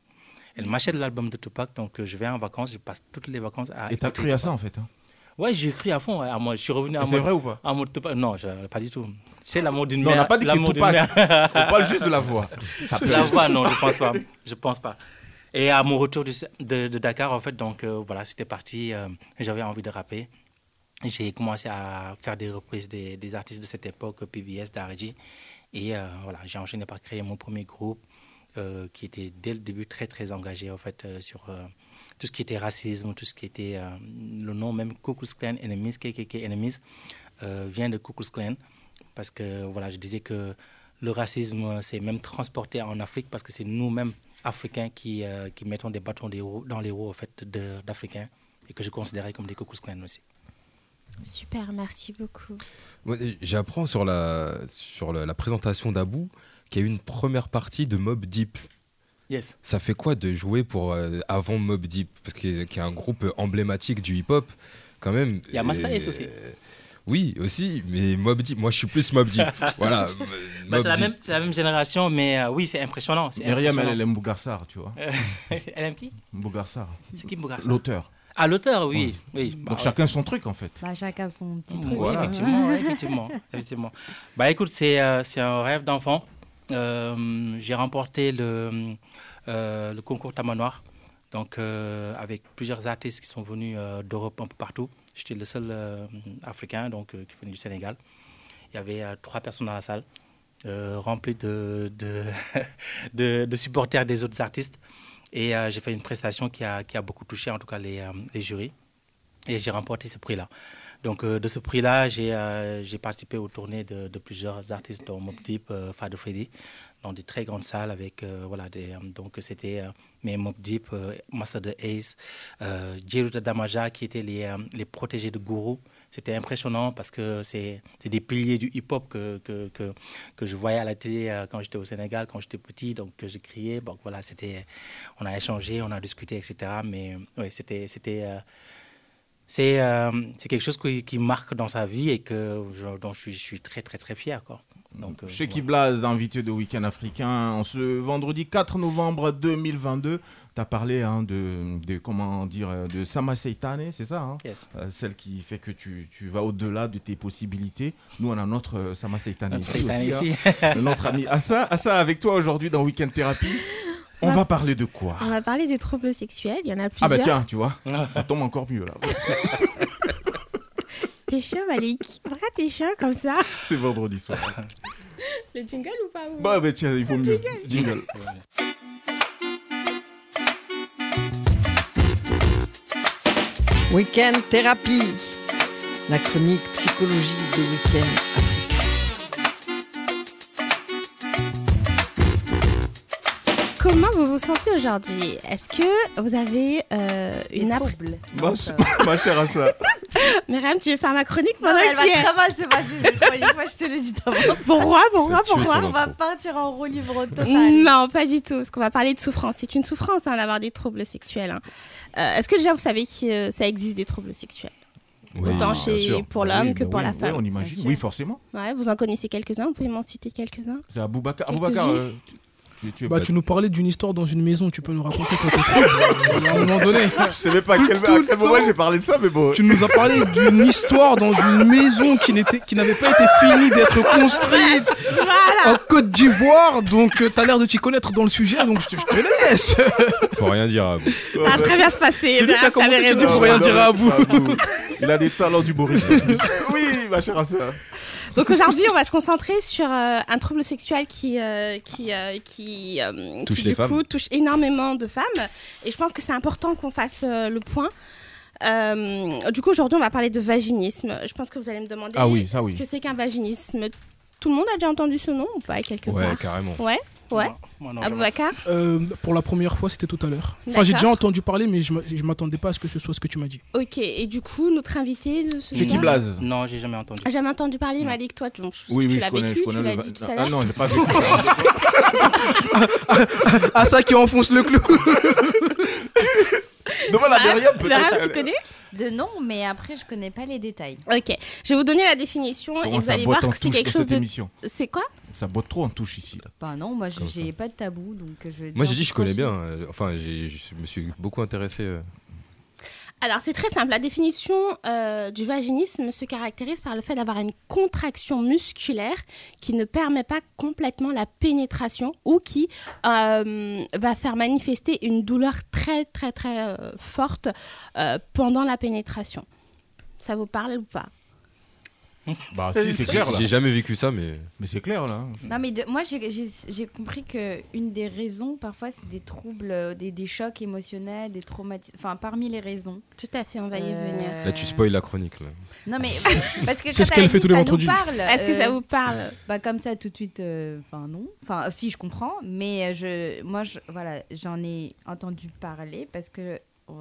Elle m'achète l'album de Tupac, donc je vais en vacances, je passe toutes les vacances à. Et t'as cru à ça en fait hein? Ouais, j'ai cru à fond. à moi, je suis revenu à c'est vrai ou pas? à mode Tupac. Non, je- pas du tout. C'est l'amour d'une Non, mère. on n'a pas dit que Tupac. On parle juste de la voix. Ça La voix, non, je pense pas. Je pense pas. Et à mon retour de, de Dakar, en fait, donc euh, voilà, c'était parti. euh, J'avais envie de rapper. J'ai commencé à faire des reprises des, artistes de cette époque, PBS, Dariji. Et euh, voilà, j'ai enchaîné par créer mon premier groupe euh, qui était dès le début très très engagé en fait euh, sur tout ce qui était racisme, tout ce qui était le nom même Ku Klux Klan Enemies, KKK Enemies, vient de Ku Klux Klan parce que voilà, je disais que le racisme s'est même transporté en Afrique parce que c'est nous-mêmes Africains qui, qui mettons des bâtons des dans les roues en fait d'Africains et que je considérais comme des Ku Klux Klan aussi. Super, merci beaucoup. Et J'apprends sur la, sur la, la présentation d'Abou qu'il y a eu une première partie de Mob Deep. Yes. Ça fait quoi de jouer pour euh, avant Mob Deep? Parce qu'il y a- qu'il y a un groupe emblématique du hip-hop, quand même. Il y a Masta Ace aussi. Oui, aussi, mais Mob Deep, moi je suis plus Mob Deep. voilà. Bah, Mob c'est, la Deep. même, c'est la même génération, mais euh, oui, c'est impressionnant. C'est Myriam, elle, elle aime Bougarsar, tu vois. Euh, elle aime qui? Bougarsar. C'est qui Bougarsar? L'auteur. Ah, l'auteur, oui. oui. Bah, Donc ouais. chacun son truc en fait. Bah, chacun son petit Oui, truc. Voilà. effectivement, effectivement, effectivement. Bah écoute, c'est euh, c'est un rêve d'enfant. Euh, J'ai remporté le, euh, le concours Tamanoir, donc euh, avec plusieurs artistes qui sont venus euh, d'Europe un peu partout. J'étais le seul euh, Africain donc euh, qui venait du Sénégal. Il y avait euh, trois personnes dans la salle, euh, remplies de, de, de, de supporters des autres artistes. Et euh, j'ai fait une prestation qui a, qui a beaucoup touché en tout cas les, euh, les jurys. Et j'ai remporté ce prix-là. Donc, euh, de ce prix-là, j'ai participé aux tournées de, plusieurs artistes, dont Mob Deep, Fado Freddy, dans des très grandes salles avec, voilà, donc c'était mes Mob Deep, Master de Ace, Jeruta Damaja, qui étaient les, les protégés de Gourou. C'était impressionnant parce que c'est des piliers du hip-hop que, que, que, je voyais à la télé euh, quand j'étais au Sénégal, quand j'étais petit, donc que je criais. Donc voilà, on a échangé, on a discuté, etc. Mais oui, c'était, euh, c'est euh, c'est quelque chose qui, marque dans sa vie et que, dont je suis, je suis très, très, très fier. Quoi. Donc, euh, Chez voilà. Blaze, invité de Week-end africain, en ce vendredi 4 novembre 2022, tu as parlé hein, de, de, comment dire, de Sama Seitane, c'est ça hein? Yes. Euh, Celle qui fait que tu, tu vas au-delà de tes possibilités. Nous, on a notre euh, Sama Seitane ici, ici. hein. notre ami Assa. Assa, avec toi aujourd'hui dans Week-end Thérapie, on Ouais. va parler de quoi? On va parler des troubles sexuels, il y en a Ah plusieurs. bah tiens, tu vois, ça tombe encore mieux là. T'es chaud, Malik Pourquoi t'es chaud comme ça C'est vendredi soir. Le jingle ou pas ou- Bah, bah tiens, il vaut mieux. Jingle. Week-end thérapie, la chronique psychologie de Week-end vous sentez aujourd'hui? Est-ce que vous avez euh, une appré- Ma, ch- ma chère Assa, Myriam, tu veux faire ma chronique pendant elle tu va es- très mal se passer cette chronique. Moi, je te le dis d'avance. Pourquoi Pourquoi Tu es Pourquoi On va partir en roue libre total. Non, pas du tout, parce qu'on va parler de souffrance. C'est une souffrance hein, d'avoir des troubles sexuels. hein. Euh, Est-ce que déjà vous savez que euh, ça existe des troubles sexuels? Oui, Autant bien chez, sûr. pour l'homme oui, que pour oui, la oui, femme on imagine. Oui, forcément. Ouais, vous en connaissez quelques-uns, vous pouvez m'en citer quelques-uns? C'est Aboubacar. Quelques-unes. Aboubacar, euh, tu, tu, Bah, tu nous parlais d'une histoire dans une maison, tu peux nous raconter toi tes euh, à un moment donné. Je savais pas à Tout- quel, tout à quel moment j'ai parlé de ça, mais bon. Tu nous as parlé d'une histoire dans une maison qui n'était, qui n'avait pas été finie d'être construite en Côte d'Ivoire. Donc, euh, t'as l'air de t'y connaître dans le sujet, donc je te, je te laisse. Faut rien dire à vous. Ça va très bien se passer. C'est lui qui a commencé, a raison. pour rien dire à vous. Il a des talents d'humoriste. oui, ma chère sœur. Donc aujourd'hui, on va se concentrer sur euh, un trouble sexuel qui, euh, qui, euh, qui, Touche qui, les du femmes. coup, touche énormément de femmes. Et je pense que c'est important qu'on fasse le point. Du coup, aujourd'hui, on va parler de vaginisme. Je pense que vous allez me demander Ah oui, ça ce oui. que c'est qu'un vaginisme. Tout le monde a déjà entendu ce nom ou pas quelque Ouais, part? carrément. Ouais, ouais. Moi, non. Aboubacar Euh, pour la première fois, c'était tout à l'heure. Enfin, j'ai déjà entendu parler, mais je je m'attendais pas à ce que ce soit ce que tu m'as dit. Ok, et du coup, notre invité de ce qui soir Blaze Non, j'ai jamais entendu. a jamais entendu parler, Malik, toi, tu, je Oui, que oui, tu je l'as connais, vécu, je connais tu le. l'as va- dit tout à Ah non, j'ai pas vécu ça. Ah, ça qui enfonce le clou. À Myriam, Myriam, peut-être. tu connais De nom, mais après, je connais pas les détails. Ok, je vais vous donner la définition et vous allez voir que c'est quelque chose de... C'est quoi Ça botte trop en touche ici. Là. Bah non, moi, j'ai pas de tabou, donc euh, je. Moi, j'ai dit, je connais bien. euh, Enfin, je me suis beaucoup intéressé. euh. Alors, c'est très simple. La définition euh, du vaginisme se caractérise par le fait d'avoir une contraction musculaire qui ne permet pas complètement la pénétration ou qui euh, va faire manifester une douleur très, très, très euh, forte euh, pendant la pénétration. Ça vous parle ou pas? Bah, si, c'est clair là. J'ai jamais vécu ça, mais. Mais c'est clair là. Non, mais de- moi, j'ai- j'ai j'ai compris que une des raisons, parfois, c'est des troubles, euh, des, des chocs émotionnels, des traumatismes. Enfin, parmi les raisons. Tout à fait, on va y Euh, venir. Là, tu spoil la chronique. Là. Non, mais parce que C'est ce qu'elle elle fait dit tous les ça nous vendredis. parle, Est-ce que ça euh, vous parle? Bah comme ça tout de suite, euh, enfin non. Enfin si je comprends, mais euh, je, moi je, voilà, j'en ai entendu parler parce que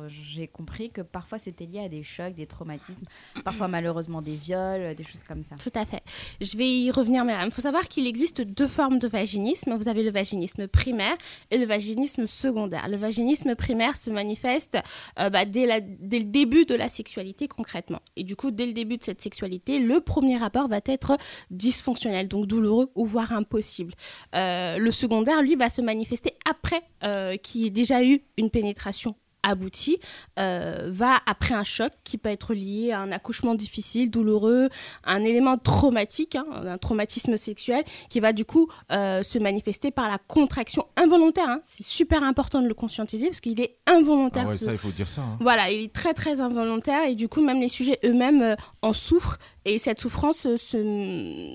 j'ai compris que parfois c'était lié à des chocs, des traumatismes, parfois malheureusement des viols, euh, des choses comme ça. Tout à fait. Je vais y revenir, mais il faut savoir qu'il existe deux formes de vaginisme. Vous avez le vaginisme primaire et le vaginisme secondaire. Le vaginisme primaire se manifeste euh, bah, dès, le début de la sexualité concrètement. Et du coup, dès le début de cette sexualité, le premier rapport va être dysfonctionnel, donc douloureux ou voire impossible. Euh, le secondaire, lui, va se manifester après euh, qu'il y ait déjà eu une pénétration aboutie, euh, va après un choc qui peut être lié à un accouchement difficile, douloureux, un élément traumatique, hein, un traumatisme sexuel, qui va du coup euh, se manifester par la contraction involontaire. hein. C'est super important de le conscientiser parce qu'il est involontaire. Ah ouais, ce- ça, il faut dire ça. hein. voilà, il est très très involontaire et du coup même les sujets eux-mêmes euh, en souffrent et cette souffrance,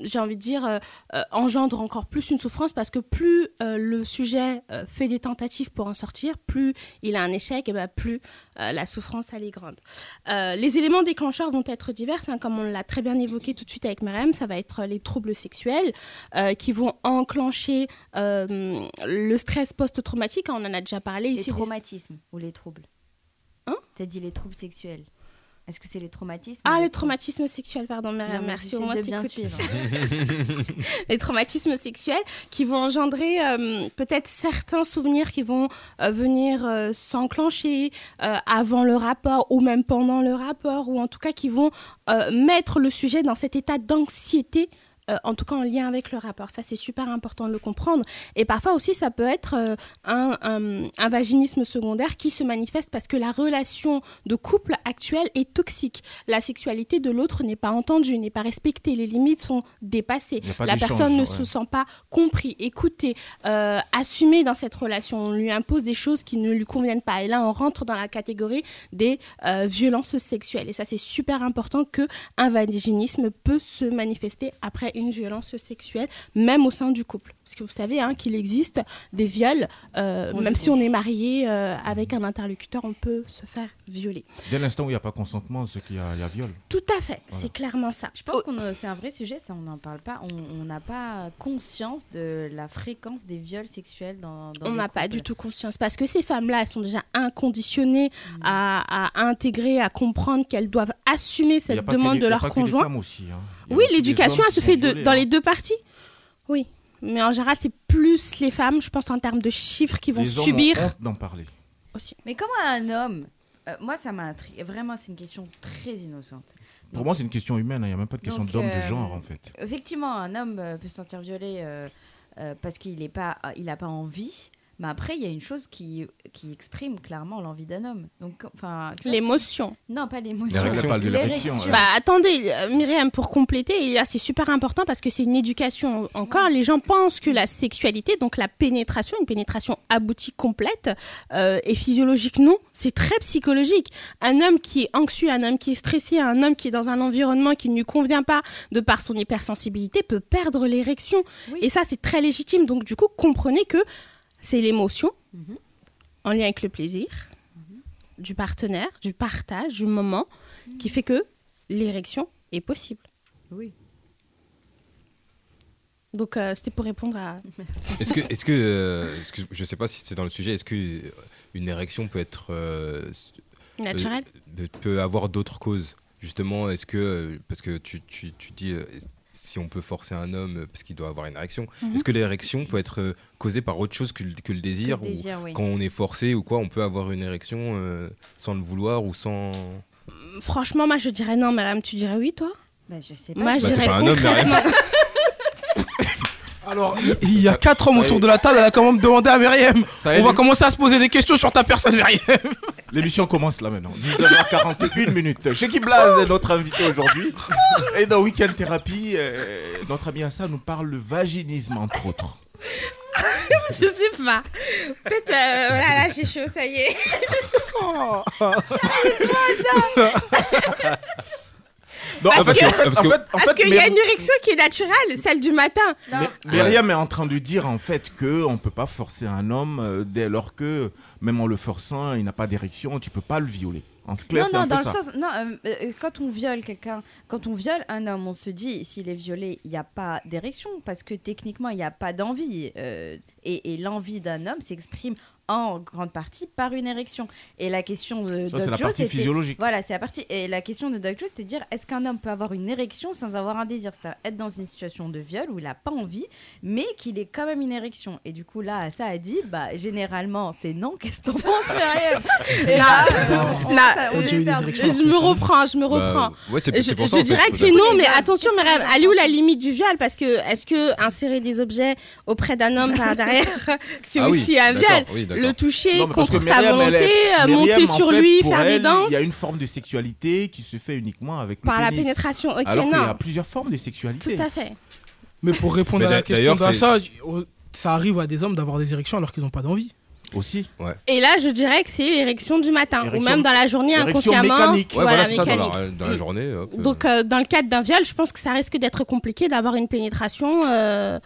j'ai envie de dire, engendre encore plus une souffrance parce que plus le sujet fait des tentatives pour en sortir, plus il a un échec et ben plus euh, la souffrance elle est grande. Euh, les éléments déclencheurs vont être divers, hein, comme on l'a très bien évoqué tout de suite avec Myriam, ça va être les troubles sexuels euh, qui vont enclencher euh, le stress post-traumatique, hein, on en a déjà parlé Les ici. des- traumatismes ou les troubles. Hein? T'as dit les troubles sexuels. Est-ce que c'est les traumatismes Ah, les traumatismes sexuels, pardon, Non, merci. Au moins, de bien suivre. les traumatismes sexuels qui vont engendrer euh, peut-être certains souvenirs qui vont euh, venir euh, s'enclencher avant le rapport ou même pendant le rapport ou en tout cas qui vont mettre le sujet dans cet état d'anxiété. Euh, en tout cas en lien avec le rapport. Ça, c'est super important de le comprendre. Et parfois aussi, ça peut être euh, un, un- un vaginisme secondaire qui se manifeste parce que la relation de couple actuelle est toxique. La sexualité de l'autre n'est pas entendue, n'est pas respectée. Les limites sont dépassées. La personne ne ouais. se sent pas compris, écouté, euh, assumé dans cette relation. On lui impose des choses qui ne lui conviennent pas. Et là, on rentre dans la catégorie des euh, violences sexuelles. Et ça, c'est super important que un vaginisme peut se manifester après une violence sexuelle, même au sein du couple. Parce que vous savez hein, qu'il existe des viols, euh, même si on est marié euh, avec un interlocuteur, on peut se faire violer. Dès l'instant où il n'y a pas consentement, c'est qu'il y, a- il y a viol. Tout à fait, c'est clairement ça. Je pense que c'est un vrai sujet, ça on n'en parle pas. On n'a pas conscience de la fréquence des viols sexuels dans, dans on n'a pas du tout conscience parce que ces femmes-là, elles sont déjà inconditionnées Mm. à, à intégrer, à comprendre qu'elles doivent assumer Il y a cette pas que demande les- de il y a leur pas que les conjoint. femmes aussi, hein. Oui, l'éducation, elle se fait de- dans hein. les deux parties. Oui, mais en général, c'est plus les femmes, je pense, en termes de chiffres, qui vont Les hommes subir d'en parler. aussi. Mais comment un homme euh, Moi, ça m'a intrigué. Vraiment, c'est une question très innocente. Pour Donc, moi, c'est une question humaine. hein. Il n'y a même pas de question d'homme, de euh, genre, en fait. Effectivement, un homme euh, peut se sentir violé euh, euh, parce qu'il n'a pas, il a pas envie. Mais après, il y a une chose qui, qui exprime clairement l'envie d'un homme. Donc, enfin, L'émotion. Non, pas l'émotion. Bah attendez, euh, Myriam, pour compléter, et là c'est super important parce que c'est une éducation encore. Les gens pensent que la sexualité, donc la pénétration, une pénétration aboutie complète, euh, est physiologique. Non, c'est très psychologique. Un homme qui est anxieux, un homme qui est stressé, un homme qui est dans un environnement qui ne lui convient pas de par son hypersensibilité peut perdre l'érection. Et ça c'est très légitime. Donc du coup, comprenez que c'est l'émotion en lien avec le plaisir du partenaire, du partage, du moment, qui fait que l'érection est possible. Oui. Donc, euh, c'était pour répondre à. Est-ce que, est-ce que, euh, est-ce que- je sais pas si c'est dans le sujet, est-ce que euh, une érection peut être euh, Naturelle euh, peut avoir d'autres causes? Justement, est-ce que parce que tu, tu, tu dis euh, si on peut forcer un homme euh, parce qu'il doit avoir une érection, Mhm. est-ce que l'érection peut être euh, causée par autre chose que, le- que le désir Que le désir, ou oui. quand on est forcé ou quoi, on peut avoir une érection euh, sans le vouloir ou sans Franchement, moi, je dirais non, madame, tu dirais oui, toi? Bah, je sais pas. Moi, Bah, je c'est dirais pas un homme. Alors, il- y a quatre hommes autour de la table, elle a quand même demandé à Myriam. On va commencer à se poser des questions sur ta personne, Myriam. L'émission commence là maintenant. 19h41 minutes. Chez Blaze est notre invité aujourd'hui. Et dans Weekend Thérapie, euh, notre ami Hassan nous parle le vaginisme, entre autres. je sais pas. Peut-être. euh, voilà, là, j'ai chaud, ça y est. Non, parce parce que- qu'en fait- parce en que- fait- en Parce fait, qu'il y a une érection qui est naturelle, celle du matin. Mais- Myriam est en train de dire en fait que on peut pas forcer un homme euh, dès lors que même en le forçant, il n'a pas d'érection, tu peux pas le violer. En clair, non, c'est un non, peu dans le ça. sens. Non, euh, euh, quand on viole quelqu'un, quand on viole un homme, on se dit, s'il est violé, il n'y a pas d'érection, parce que techniquement, il n'y a pas d'envie. euh, et et l'envie d'un homme s'exprime en grande partie par une érection. Et la question de Ça, Doc c'est la Joe, partie c'était- physiologique. Voilà, c'est la partie. Et la question de Doc Joe, c'était de dire est-ce qu'un homme peut avoir une érection sans avoir un désir? C'est-à-dire être dans une situation de viol où il n'a pas envie, mais qu'il ait quand même une érection. Et du coup, là, ça a dit bah, généralement, c'est non. Qu'est-ce que t'en penses, Myriam Et là, euh, on- ça- on euh, je me reprends, je me Bah, reprends. ouais, c'est- pour je ça, en fait, dirais que c'est non, mais attention, qu'est-ce que Myriam, vous en elle est où la limite du viol? Parce que est-ce que insérer des objets auprès d'un homme par derrière, c'est Ah oui, aussi un d'accord, viol? oui. Le toucher Non, contre sa Myriam, volonté, est- euh, Myriam, monter sur fait, lui, faire des elle, danses. Il y a une forme de sexualité qui se fait uniquement avec le Par la pénis. pénétration, ok, Alors qu'il y non. a plusieurs formes de sexualité. Tout à fait. Mais pour répondre Mais à la question oh, ça arrive à des hommes d'avoir des érections alors qu'ils n'ont pas d'envie. Aussi. Et là, je dirais que c'est l'érection du matin, ou même dans la journée érection inconsciemment. mécanique. Ouais, Voilà, ça, dans la, dans la journée. hop, euh, Donc, euh, dans le cadre d'un viol, je pense que ça risque d'être compliqué d'avoir une pénétration euh,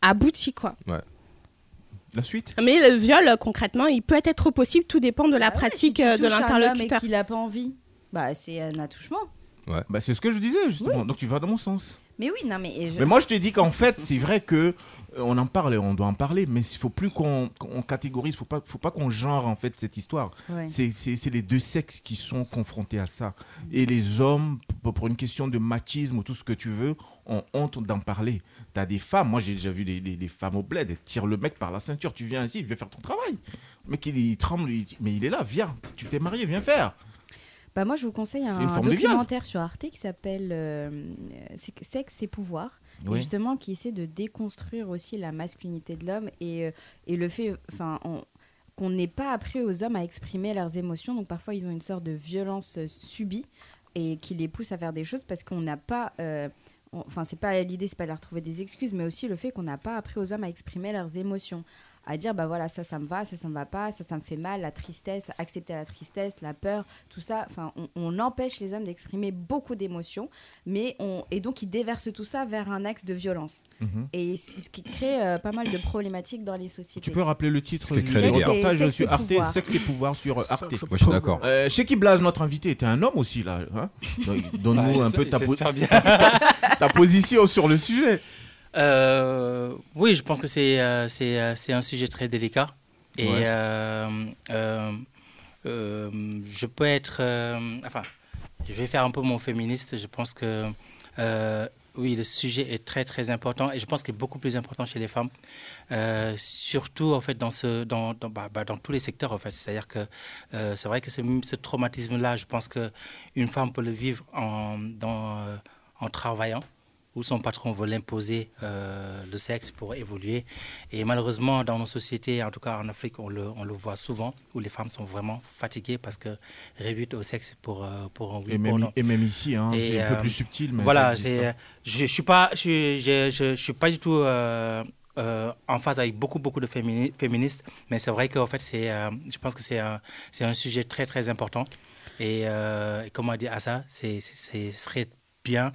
aboutie, quoi. La suite Mais le viol, concrètement, il peut être possible, tout dépend de la Ah ouais, pratique si tu euh, de l'interlocuteur. Et qu'il n'a pas envie, bah, c'est un attouchement. Bah, c'est ce que je disais justement. Donc tu vas dans mon sens. Mais oui, non, mais. je- Mais moi je te dis qu'en fait c'est vrai que euh, on en parle et on doit en parler, mais il faut plus qu'on qu'on catégorise, faut pas, faut pas qu'on genre en fait cette histoire. Ouais. C'est- C'est c'est les deux sexes qui sont confrontés à ça. Et les hommes, pour, pour une question de machisme ou tout ce que tu veux, ont honte d'en parler. T'as des femmes, moi j'ai déjà vu des, des- des femmes au bled, elles tirent le mec par la ceinture, tu viens ici, je vais faire ton travail. Le mec il, il tremble, il dit, mais il est là, viens, tu t'es marié, viens faire. Bah moi, je vous conseille un viol. documentaire sur Arte qui s'appelle euh, Sexe et pouvoir, Oui. justement qui essaie de déconstruire aussi la masculinité de l'homme et, euh, et le fait, enfin, on- qu'on n'ait pas appris aux hommes à exprimer leurs émotions. Donc parfois, ils ont une sorte de violence euh, subie et qui les pousse à faire des choses parce qu'on n'a pas. euh, Enfin, c'est pas l'idée, c'est pas de leur trouver des excuses, mais aussi le fait qu'on n'a pas appris aux hommes à exprimer leurs émotions, à dire bah voilà ça ça me va, ça ça me va pas, ça ça me fait mal, la tristesse, accepter la tristesse, la peur, tout ça. Enfin, on, on empêche les hommes d'exprimer beaucoup d'émotions, mais on et donc ils déversent tout ça vers un axe de violence. Mhm. Et c'est ce qui crée euh, pas mal de problématiques dans les sociétés. Tu peux rappeler le titre du reportage Sexe sur Arte, pouvoir. Sexe et pouvoir sur Arte. Moi, je suis d'accord. Euh, Cheikh Blaz, notre invité, était un homme aussi, là. hein? Donne-nous Bah, un peu ta, po- j'espère bien. ta position sur le sujet. Euh, oui, je pense que c'est euh, c'est euh, c'est un sujet très délicat. Et Ouais. je peux être. enfin, je vais faire un peu mon féministe. Je pense que oui, le sujet est très très important et je pense qu'il est beaucoup plus important chez les femmes, surtout en fait dans ce dans dans, bah, bah, dans tous les secteurs en fait. C'est-à-dire que c'est vrai que ce, ce traumatisme-là, je pense que une femme peut le vivre en dans en travaillant où son patron veut l'imposer euh, le sexe pour évoluer. Et malheureusement, dans nos sociétés, en tout cas en Afrique, on le, on le voit souvent, où les femmes sont vraiment fatiguées parce que réduites au sexe pour, euh, pour un oui Et ou même, non. et même ici, hein, c'est un peu euh, plus subtil. Mais voilà, hein. je, je suis pas, je, je, je, suis pas du tout euh, en phase avec beaucoup beaucoup de fémini- féministes, mais c'est vrai qu'en fait c'est, euh, je pense que c'est un, c'est un sujet très très important. Et euh, comme a dit Assa, c'est, c'est, c'est- ce serait bien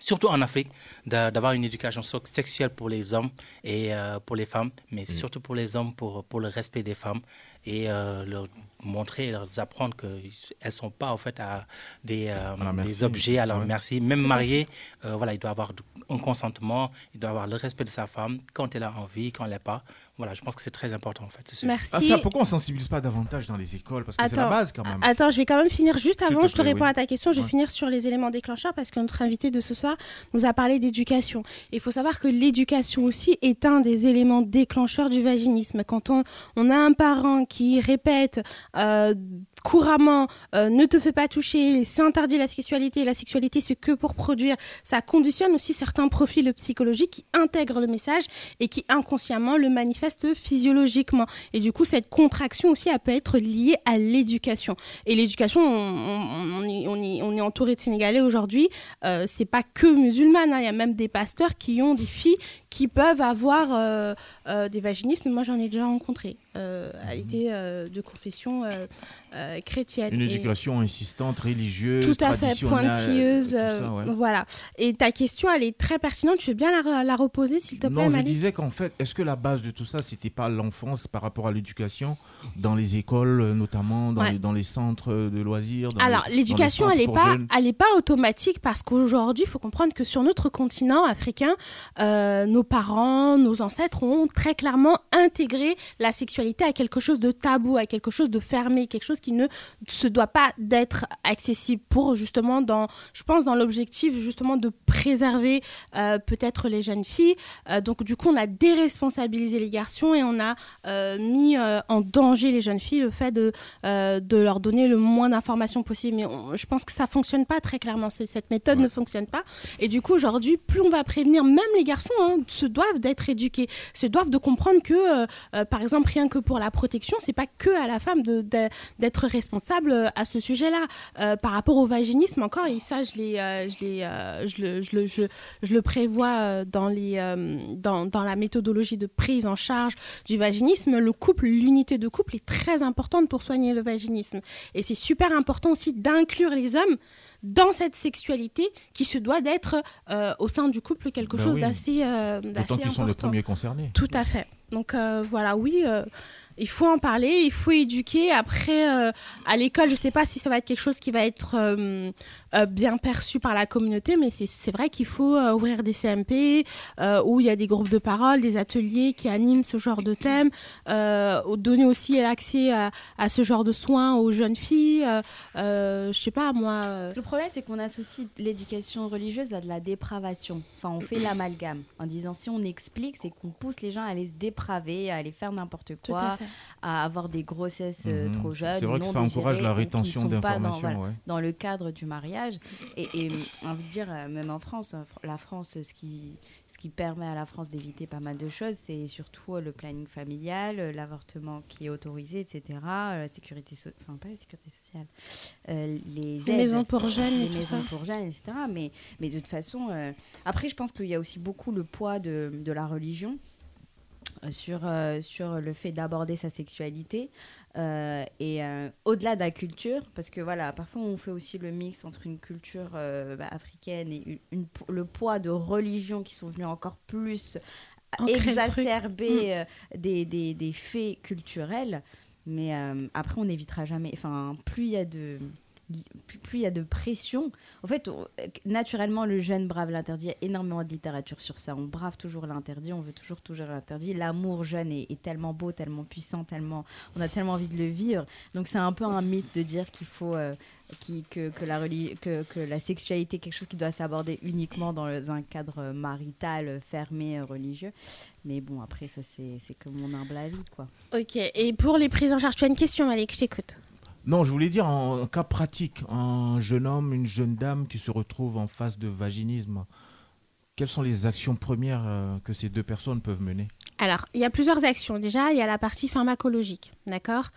surtout en Afrique, d'a- d'avoir une éducation sexuelle pour les hommes et euh, pour les femmes, mais surtout pour les hommes, pour, pour le respect des femmes et euh, leur montrer et leur apprendre qu'elles ne sont pas en fait à des, euh, des objets à leur Ouais. merci. Même marié, voilà, il doit avoir un consentement, il doit avoir le respect de sa femme quand elle a envie, quand elle n'a pas. Voilà, je pense que c'est très important en fait. Merci. Ah, ça, pourquoi on sensibilise pas davantage dans les écoles? Parce que c'est la base quand même. Attends, je vais quand même finir juste avant. te je te plaît, réponds oui. à ta question. Je vais Ouais. finir sur les éléments déclencheurs parce que notre invité de ce soir nous a parlé d'éducation. Il faut savoir que l'éducation aussi est un des éléments déclencheurs du vaginisme. Quand on, on a un parent qui répète euh, couramment euh, ne te fais pas toucher, c'est interdit la sexualité, la sexualité c'est que pour produire, ça conditionne aussi certains profils psychologiques qui intègrent le message et qui inconsciemment le manifestent physiologiquement. Et du coup, cette contraction aussi, elle peut être liée à l'éducation. Et l'éducation, on, est, on, est, on est entouré de Sénégalais aujourd'hui, euh, c'est pas que musulmane, hein. il y a même des pasteurs qui ont des filles qui peuvent avoir euh, euh, des vaginismes. Moi, j'en ai déjà rencontré. Euh, elle était euh, de confession chrétienne. Une Et- éducation insistante, religieuse, tout à fait pointilleuse. tout ça, ouais. Voilà. Et ta question, elle est très pertinente. Je veux bien la, la reposer, s'il te plaît, Non, je Malik. disais qu'en fait, est-ce que la base de tout ça, c'était pas l'enfance par rapport à l'éducation dans les écoles, notamment dans, Ouais. les, dans les centres de loisirs dans Alors, l'éducation, elle n'est pas, elle est pas automatique parce qu'aujourd'hui, il faut comprendre que sur notre continent africain, euh, nos parents, nos ancêtres ont très clairement intégré la sexualité à quelque chose de tabou, à quelque chose de fermé, quelque chose qui ne se doit pas d'être accessible pour justement dans, je pense, dans l'objectif justement de préserver euh, peut-être les jeunes filles. Euh, donc, du coup, on a déresponsabilisé les garçons et on a euh, mis en danger les jeunes filles, le fait de, de leur donner le moins d'informations possible. Mais on- je pense que ça fonctionne pas très clairement. Cette méthode ne fonctionne pas. Et du coup, aujourd'hui, plus on va prévenir, même les garçons hein, se doivent d'être éduqués, se doivent de comprendre que, euh, euh, par exemple, rien que pour la protection, c'est pas que à la femme d'être responsable euh, à ce sujet-là. Par rapport au vaginisme, encore, et ça, je, le, prévois dans, dans la méthodologie de prise en charge du vaginisme, le couple, l'unité de couple est très importante pour soigner le vaginisme. Et c'est super important aussi d'inclure les hommes dans cette sexualité qui se doit d'être euh, au sein du couple quelque Ben chose oui. d'assez euh, qu'ils sont les important. premiers concernés. Tout à fait. Donc euh, voilà, oui, euh, il faut en parler, il faut éduquer. Après, à l'école, je ne sais pas si ça va être quelque chose qui va être euh, bien perçu par la communauté, mais c'est- vrai qu'il faut euh, ouvrir des CMP euh, où il y a des groupes de parole, des ateliers qui animent ce genre de thème, euh, donner aussi l'accès à, à ce genre de soins aux jeunes filles. Euh, euh, je sais pas, moi. euh, Parce que le problème, c'est qu'on associe l'éducation religieuse à de la dépravation. Enfin, on fait l'amalgame en disant si on explique, c'est qu'on pousse les gens à aller se dépraver, à aller faire n'importe à quoi, à avoir des grossesses Mhm. trop jeunes. C'est vrai que ça encourage la rétention d'informations, voilà, ouais. dans le cadre du mariage. Et, et j'ai envie de dire, euh, même en France, euh, la France, ce qui, ce qui permet à la France d'éviter pas mal de choses, c'est surtout euh, le planning familial, l'avortement qui est autorisé, etc. La sécurité, so- enfin pas la sécurité sociale, euh, les, Les aides, maisons pour jeunes et les tout maisons ça. pour jeunes, etc. Mais, mais de toute façon, euh, après, je pense qu'il y a aussi beaucoup le poids de, de la religion sur, euh, sur le fait d'aborder sa sexualité. Euh, et euh, au-delà de la culture, parce que voilà, parfois on fait aussi le mix entre une culture euh, bah, africaine et une, une- le poids de religions qui sont venues encore plus exacerber Mm. euh, des, des, des faits culturels. Mais après, on n'évitera jamais. Enfin, plus il y a de plus il y a de pression. En fait, naturellement, le jeune brave l'interdit. Il y a énormément de littérature sur ça. On brave toujours l'interdit, on veut toujours toujours l'interdit. L'amour jeune est, tellement beau, tellement puissant, tellement on a tellement envie de le vivre. Donc c'est un peu un mythe de dire qu'il faut euh, que, la sexualité est quelque chose qui doit s'aborder uniquement dans un cadre marital, fermé, religieux. Mais bon, après, ça, c'est que mon humble avis, quoi. Ok, et pour les prises en charge, tu as une question, Alex, je t'écoute. Non, je voulais dire en, cas pratique, un jeune homme, une jeune dame qui se retrouve en face de vaginisme, quelles sont les actions premières euh, que ces deux personnes peuvent mener? Alors, il y a plusieurs actions. Déjà, il y a la partie pharmacologique, d'accord?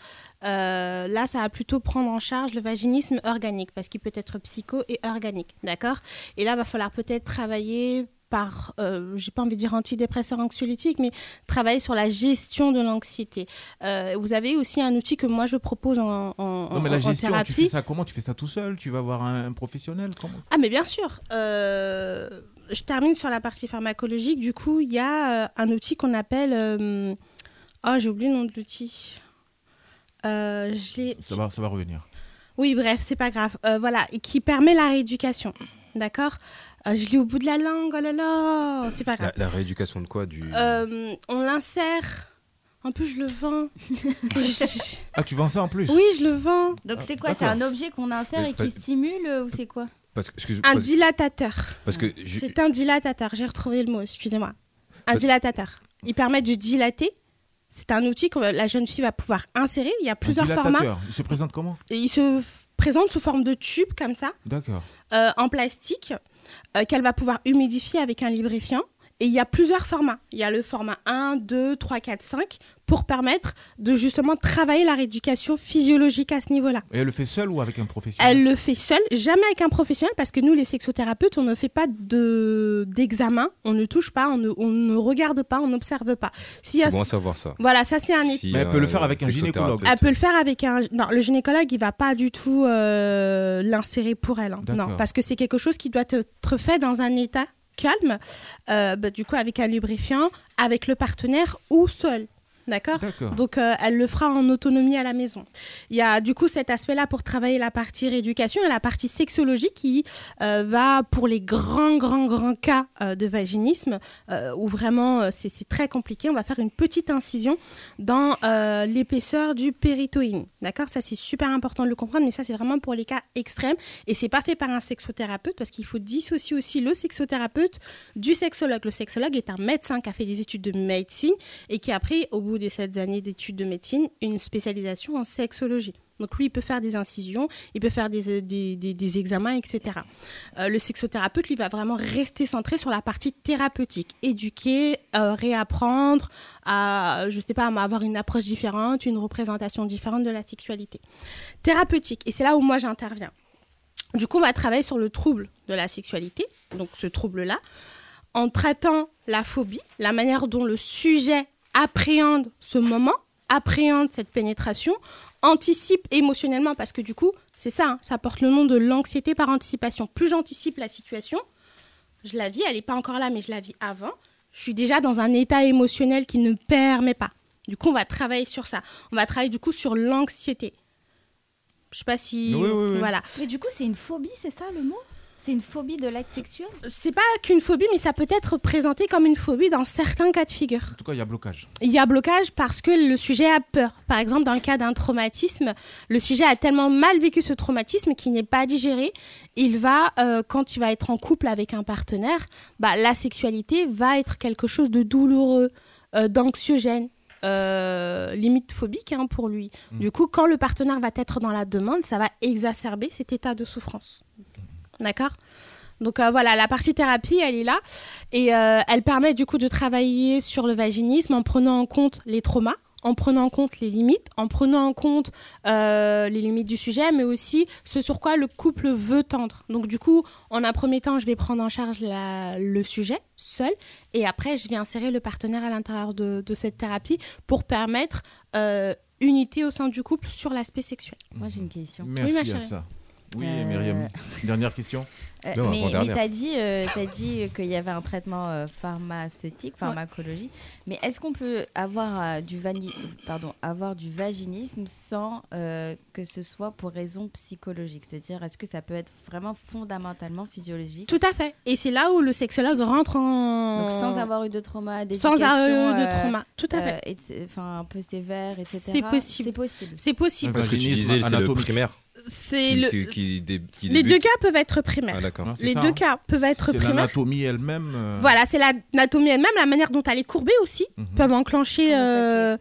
Euh, Là, ça va plutôt prendre en charge le vaginisme organique, parce qu'il peut être psycho et organique, d'accord? Et là, va falloir peut-être travailler par, euh, j'ai pas envie de dire antidépresseur anxiolytique, mais travailler sur la gestion de l'anxiété. Euh, vous avez aussi un outil que moi je propose en, en, Non, mais la en gestion, tu fais ça comment? Tu fais ça tout seul? Tu vas voir un, un professionnel comment? Ah mais bien sûr. Euh, je termine sur la partie pharmacologique. Du coup, il y a euh, un outil qu'on appelle... Oh, j'ai oublié le nom de l'outil. Ça va, ça va revenir. Oui, bref, c'est pas grave. Voilà, et qui permet la rééducation. D'accord Euh, Je l'ai au bout de la langue, oh là là C'est pas La, grave. la rééducation de quoi du... Euh, on l'insère. En plus, je le vends. Ah, tu vends ça en plus oui, je le vends. Donc Ah, c'est quoi C'est un objet qu'on insère et pas- qui stimule euh, ou c'est quoi Parce que, excuse- Un parce- dilatateur. Parce que je- C'est un dilatateur. J'ai retrouvé le mot, excusez-moi. Un dilatateur. Il permet de dilater. C'est un outil que la jeune fille va pouvoir insérer. Il y a plusieurs un formats. Il se présente comment Et il se présente sous forme de tube comme ça, D'accord. euh, en plastique, euh, qu'elle va pouvoir humidifier avec un lubrifiant. Et il y a plusieurs formats. Il y a le format 1, 2, 3, 4, 5 pour permettre de justement travailler la rééducation physiologique à ce niveau-là. Et elle le fait seule ou avec un professionnel? Elle le fait seule, jamais avec un professionnel, parce que nous, les sexothérapeutes, on ne fait pas de d'examen, on ne touche pas, on ne, on ne regarde pas, on n'observe pas. C'est bon à savoir ça. Voilà, ça c'est un Si, Mais elle peut le faire avec un gynécologue. elle peut le faire avec un. Non, le gynécologue, il va pas du tout euh, l'insérer pour elle. hein. Non, parce que c'est quelque chose qui doit être fait dans un état calme, euh, bah, du coup avec un lubrifiant, avec le partenaire ou seul. D'accord. Donc, euh, elle le fera en autonomie à la maison. Il y a du coup cet aspect-là pour travailler la partie rééducation et la partie sexologie qui euh, va pour les grands, grands, grands cas euh, de vaginisme où vraiment c'est très compliqué. On va faire une petite incision dans l'épaisseur du péritoïne. D'accord? Ça, c'est super important de le comprendre, mais ça, c'est vraiment pour les cas extrêmes. Et c'est pas fait par un sexothérapeute parce qu'il faut dissocier aussi le sexothérapeute du sexologue. Le sexologue est un médecin qui a fait des études de médecine et qui a pris, au bout de cette années d'études de médecine, une spécialisation en sexologie. Donc lui, il peut faire des incisions, il peut faire des, des- des examens, etc. Euh, le sexothérapeute, lui, va vraiment rester centré sur la partie thérapeutique, éduquer, euh, réapprendre, à, je sais pas, à avoir une approche différente, une représentation différente de la sexualité. Thérapeutique, et c'est là où moi j'interviens. Du coup, on va travailler sur le trouble de la sexualité, donc ce trouble-là, en traitant la phobie, la manière dont le sujet appréhende ce moment, appréhende cette pénétration, anticipe émotionnellement, parce que du coup, c'est ça, hein, ça porte le nom de l'anxiété par anticipation. Plus j'anticipe la situation, je la vis, elle n'est pas encore là, mais je la vis avant, je suis déjà dans un état émotionnel qui ne permet pas. Du coup, on va travailler sur ça. On va travailler du coup sur l'anxiété. Je sais pas si... Oui, oui, oui. Voilà. Mais du coup, c'est une phobie, c'est ça le mot? C'est une phobie de l'acte sexuel? C'est pas qu'une phobie, mais ça peut être présenté comme une phobie dans certains cas de figure. En tout cas, il y a blocage. Il y a blocage parce que le sujet a peur. Par exemple, dans le cas d'un traumatisme, le sujet a tellement mal vécu ce traumatisme qu'il n'est pas digéré. Il va, euh, quand il va être en couple avec un partenaire, bah, la sexualité va être quelque chose de douloureux, euh, d'anxiogène. euh, limite phobique hein, pour lui. Mm. Du coup, quand le partenaire va être dans la demande, ça va exacerber cet état de souffrance. D'accord? Donc euh, voilà, la partie thérapie, elle est là et euh, elle permet du coup de travailler sur le vaginisme en prenant en compte les traumas, en prenant en compte les limites, en prenant en compte euh, les limites du sujet, mais aussi ce sur quoi le couple veut tendre. Donc du coup, en un premier temps, je vais prendre en charge la- le sujet seul et après, je vais insérer le partenaire à l'intérieur de, de cette thérapie pour permettre euh, unité au sein du couple sur l'aspect sexuel. Moi, j'ai une question. Merci ma à ça. Oui, Euh, Myriam. Dernière question. Euh, Non, mais avant-dernière. tu as dit, euh, t'as dit qu'il y avait un traitement euh, pharmaceutique, pharmacologie. Mais est-ce qu'on peut avoir, euh, du vani- pardon, avoir du vaginisme sans euh, que ce soit pour raison psychologique? C'est-à-dire, est-ce que ça peut être vraiment fondamentalement physiologique? Tout à fait. Et c'est là où le sexologue rentre en. Donc sans avoir eu de trauma, Sans d'éducation, avoir eu de euh, trauma. Tout à fait. euh, Enfin, un peu sévère, etc. C'est possible. C'est possible. C'est possible. Parce que tu disais, c'est le primaire. C'est qui, le- c'est- qui dé- qui Les deux cas peuvent être primaires. Ah, c'est Les ça, deux hein. cas peuvent être C'est primaires. l'anatomie elle-même. euh, Voilà, c'est l'anatomie elle-même, la manière dont elle est courbée aussi, Mhm. peuvent enclencher euh,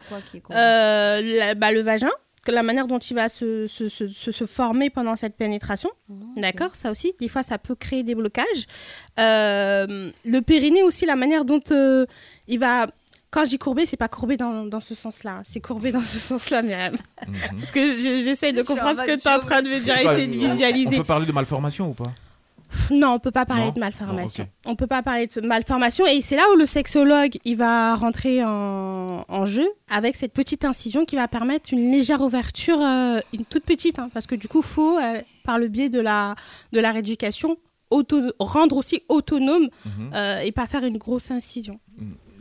euh, la- bah, le vagin, la manière dont il va se, se, se- se- se former pendant cette pénétration. D'accord Ça aussi, des fois, ça peut créer des blocages. Euh, le périnée aussi, la manière dont euh, il va. Quand je dis courbé, c'est pas courbé dans, dans ce sens-là. C'est courbé dans ce sens-là, Myriam. Parce que je- j'essaye de comprendre ce que tu es en train de me dire, essayer de on- visualiser. On peut parler de malformation ou pas Non, on peut pas parler Non de malformation. On peut pas parler de malformation et c'est là où le sexologue il va rentrer en, en jeu avec cette petite incision qui va permettre une légère ouverture, euh, une toute petite, hein, parce que du coup faut euh, par le biais de la de la rééducation auto- rendre aussi autonome Mhm. euh, et pas faire une grosse incision.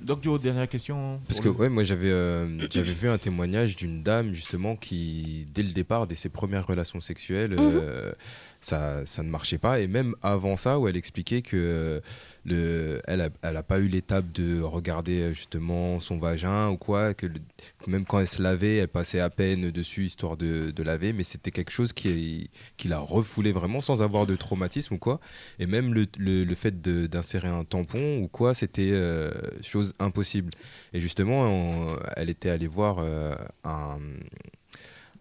Donc, Joe, dernière question. Parce que ouais, moi j'avais euh, j'avais vu un témoignage d'une dame justement qui dès le départ, dès ses premières relations sexuelles, euh, ça, ça ne marchait pas et même avant ça où elle expliquait que euh, le, elle a, elle a pas eu l'étape de regarder euh, justement son vagin ou quoi, que, même quand elle se lavait, elle passait à peine dessus histoire de, laver, mais c'était quelque chose qui, la refoulait vraiment sans avoir de traumatisme ou quoi. Et même le, fait d'insérer un tampon ou quoi, c'était euh, chose impossible. Et justement, elle était allée voir euh, un,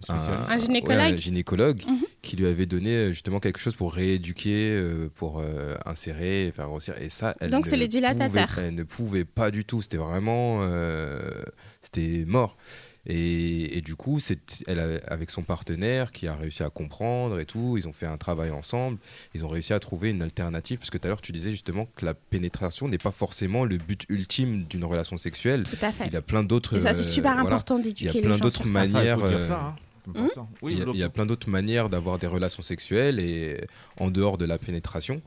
Un gynécologue. ouais, un gynécologue Mhm. qui lui avait donné euh, justement quelque chose pour rééduquer, euh, pour euh, insérer, faire grossir. Et ça, elle Donc, ne c'est les dilatateurs. pouvait- elle ne pouvait pas du tout. C'était vraiment, euh, c'était mort. Et, et du coup, c'est, elle a- avec son partenaire qui a réussi à comprendre et tout, ils ont fait un travail ensemble. Ils ont réussi à trouver une alternative parce que tout à l'heure tu disais justement que la pénétration n'est pas forcément le but ultime d'une relation sexuelle. Tout à fait. Il y a plein d'autres. Et ça, c'est euh, super voilà. important d'éduquer Il y les a plein gens d'autres ça. Ça, Oui, il, y a, le il y a plein d'autres manières d'avoir des relations sexuelles et en dehors de la pénétration.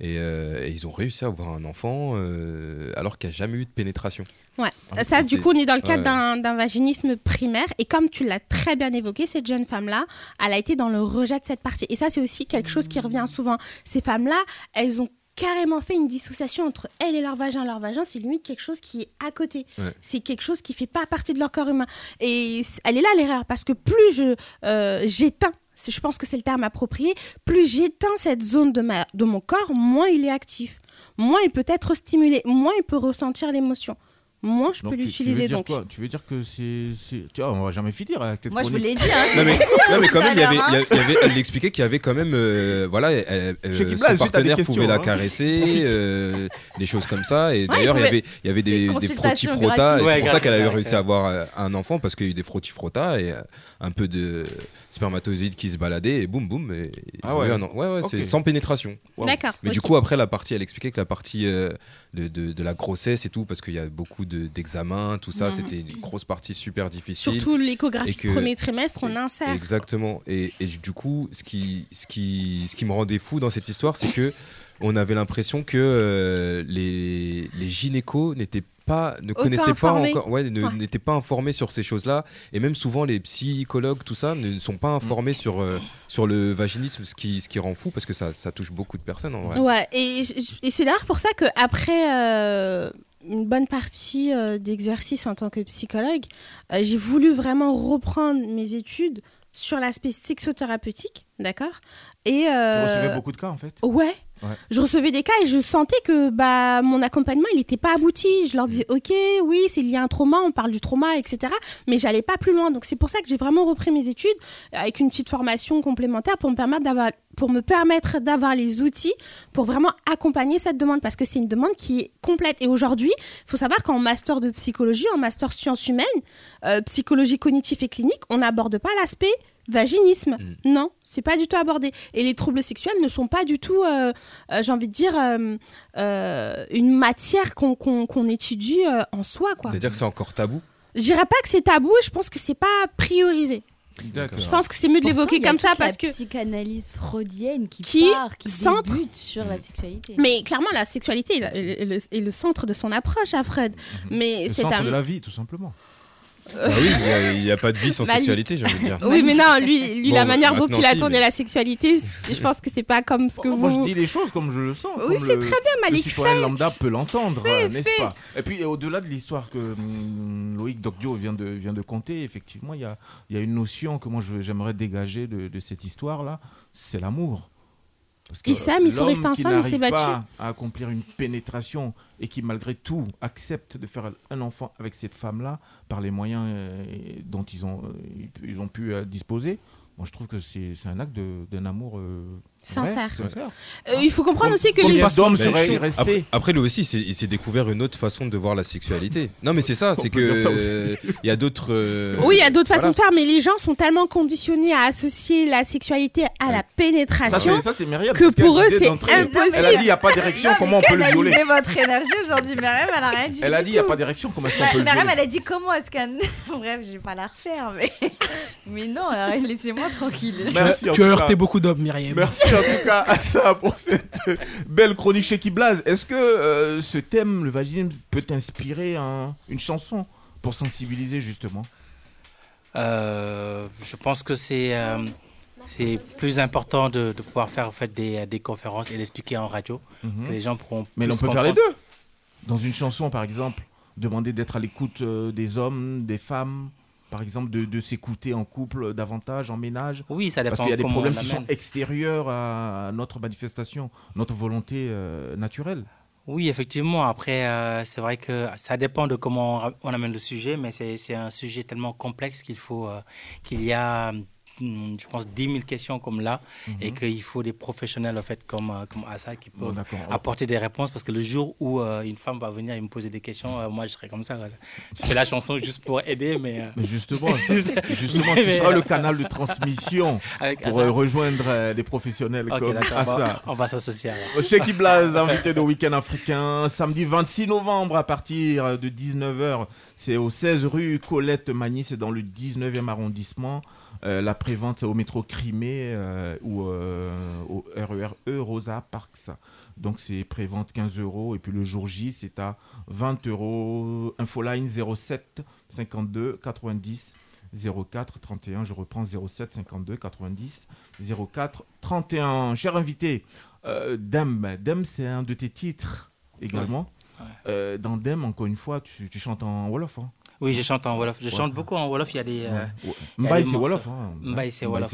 Et, euh, et ils ont réussi à avoir un enfant euh, alors qu'il n'y a jamais eu de pénétration. Ouais. Ah, ça, du c'est- coup, on est dans le cadre ouais. d'un vaginisme primaire. Et comme tu l'as très bien évoqué, cette jeune femme-là, elle a été dans le rejet de cette partie. Et ça, c'est aussi quelque chose qui revient souvent. Ces femmes-là, elles ont carrément fait une dissociation entre elles et leur vagin. Leur vagin, c'est limite quelque chose qui est à côté. Ouais. C'est quelque chose qui fait pas partie de leur corps humain. Et elle est là l'erreur, parce que plus je euh, j'éteins, je pense que c'est le terme approprié, plus j'éteins cette zone de, ma, de mon corps, moins il est actif. Moins il peut être stimulé, moins il peut ressentir l'émotion. Moins je Donc, peux l'utiliser donc. quoi? Tu veux dire que c'est. Tu vois, on va jamais finir avec cette Moi, je vous l'ai dit. Hein, Non mais, non, mais quand même, il y avait, il y avait- elle expliquait qu'il y avait quand même, euh, voilà, Chez Kibla, son partenaire pouvait la hein. caresser, euh, des choses comme ça. Et Ouais, d'ailleurs, il pouvait- avait, il y avait des, des et Ouais, C'est pour ça qu'elle avait réussi à avoir euh, un enfant parce qu'il y a eu des frottis-frottas et euh, un peu de spermatozoïdes qui se baladaient et boum boum. Et Ah ouais. un ouais, c'est sans pénétration. Wow. D'accord. Mais du coup, après la partie, elle expliquait que la partie euh, de, de, de la grossesse et tout, parce qu'il y a beaucoup de- d'examens, tout ça, Mhm. c'était une grosse partie super difficile. Surtout l'échographie que- premier trimestre, on insère. Exactement. Et, et du coup, ce qui, ce, qui, ce qui me rendait fou dans cette histoire, c'est que on avait l'impression que euh, les, les gynécos n'étaient pas, ne connaissaient pas informés. encore, ouais, n'étaient pas informés sur ces choses-là. Et même souvent, les psychologues, tout ça, ne sont pas informés sur, euh, sur le vaginisme, ce qui, ce qui rend fou parce que ça, ça touche beaucoup de personnes en vrai. Ouais, et, c'est d'ailleurs pour ça qu'après euh, une bonne partie euh, d'exercice en tant que psychologue, euh, j'ai voulu vraiment reprendre mes études sur l'aspect sexothérapeutique, d'accord? Et Tu euh, recevais beaucoup de cas en fait? Ouais. Ouais. Je recevais des cas et je sentais que bah, mon accompagnement, il n'était pas abouti. Je leur disais, OK, oui, c'est lié à un trauma, on parle du trauma, etc. Mais j'allais pas plus loin. Donc, c'est pour ça que j'ai vraiment repris mes études avec une petite formation complémentaire pour me permettre d'avoir, pour me permettre d'avoir les outils pour vraiment accompagner cette demande parce que c'est une demande qui est complète. Et aujourd'hui, il faut savoir qu'en master de psychologie, en master sciences humaines, euh, psychologie cognitive et clinique, on n'aborde pas l'aspect vaginisme. Non, c'est pas du tout abordé. Et les troubles sexuels ne sont pas du tout, euh, euh, j'ai envie de dire, euh, euh, une matière qu'on étudie euh, en soi. C'est-à-dire que c'est encore tabou. Je dirais pas que c'est tabou, je pense que c'est pas priorisé. D'accord. Je pense que c'est mieux de l'évoquer comme ça toute la parce que psychanalyse freudienne qui, Qui part, qui centre- débute sur la sexualité. Mais clairement, la sexualité est le, est le- est le centre de son approche à Freud. Mais Le c'est centre un. de la vie, tout simplement. Bah oui, il y a- il n'y a, pas de vie sans Bah, sexualité, j'ai envie de dire. Oui, mais non, lui, lui Bon, la manière dont il a si, tourné mais- la sexualité, je pense que c'est pas comme ce que Oh, vous. Moi, je dis les choses comme je le sens. Oui, c'est très bien, Malik, Le citoyen lambda peut l'entendre, n'est-ce pas? Et puis, au-delà de l'histoire que hum, Loïc Docdio vient de, vient de conter, effectivement, il y a, il y a une notion que moi, je- j'aimerais dégager de, de cette histoire-là, c'est l'amour. Parce Ils s'aiment, ils sont restés ensemble, il s'est n'arrive battu. pas à accomplir une pénétration et qui, malgré tout, accepte de faire un enfant avec cette femme-là par les moyens euh, dont ils ont, euh, ils ont pu euh, disposer, moi, je trouve que c'est un acte d'un amour Sincère. Euh, il faut comprendre aussi que les d'hommes seraient restés après, après, lui aussi, il s'est découvert une autre façon de voir la sexualité. Non, mais c'est ça, c'est que ça il y a d'autres. euh, Oui, il y a d'autres façons de faire, mais les gens sont tellement conditionnés à associer la sexualité à la Ça, pénétration c'est- ça, c'est Myriam, que pour eux, c'est impossible. Elle a dit il n'y a pas d'érection, comment on peut le violer canalisez votre énergie aujourd'hui, Myriam, elle a rien dit. Elle a du dit il n'y a pas d'érection, comment est-ce qu'on Bah, peut le Myriam, violer elle a dit comment est-ce qu'un. Bref, je vais pas la refaire, mais. mais non, laissez-moi tranquille. Tu as heurté beaucoup d'hommes, Myriam. Merci en tout cas à ça pour cette belle chronique chez Kiblaz. Est-ce que euh, ce thème, le vaginisme, peut t'inspirer un- une chanson pour sensibiliser justement? Euh, je pense que c'est euh, c'est plus important de, de pouvoir faire en fait, des, des conférences et l'expliquer en radio. Mhm. que les gens pourront Mais on peut faire les deux. Dans une chanson, par exemple, demander d'être à l'écoute des hommes, des femmes, par exemple, de, de s'écouter en couple davantage, en ménage? Oui, ça Parce dépend qu'il y a des problèmes qui sont extérieurs à notre manifestation, notre volonté euh, naturelle. Oui, effectivement. Après, euh, c'est vrai que ça dépend de comment on amène le sujet, mais c'est un sujet tellement complexe qu'il faut euh, qu'il y a, je pense, 10 000 questions comme là, et Mhm. qu'il faut des professionnels en fait comme euh, comme Assa qui peuvent apporter des réponses. Parce que le jour où euh, une femme va venir et me poser des questions, euh, moi je serai comme ça. Je fais la chanson juste pour aider, mais euh, Mais justement, justement tu Mais- seras le canal de transmission Avec pour rejoindre des professionnels comme d'accord, on va- Assa. on va s'associer. alors. Chez Kiblaz, invité de Week-end africain, samedi 26 novembre à partir de 19h. C'est au 16 rue Colette Magny, c'est dans le 19e arrondissement. Euh, la prévente au métro Crimée euh, ou euh, au RERE E, Rosa Parks. Donc c'est prévente 15 euros et puis le jour J c'est à 20 euros. Infoline 07 52 90 04 31. Je reprends 07 52 90 04 31. Cher invité, euh, Dem, Dem c'est un de tes titres également. Ouais. Euh, dans Dem, encore une fois, tu, tu chantes en Wolof. hein. Oui, je chante en Wolof. Je chante beaucoup en Wolof. Il y a des. Mbaye, c'est. Wolof. Mbaye, c'est Wolof.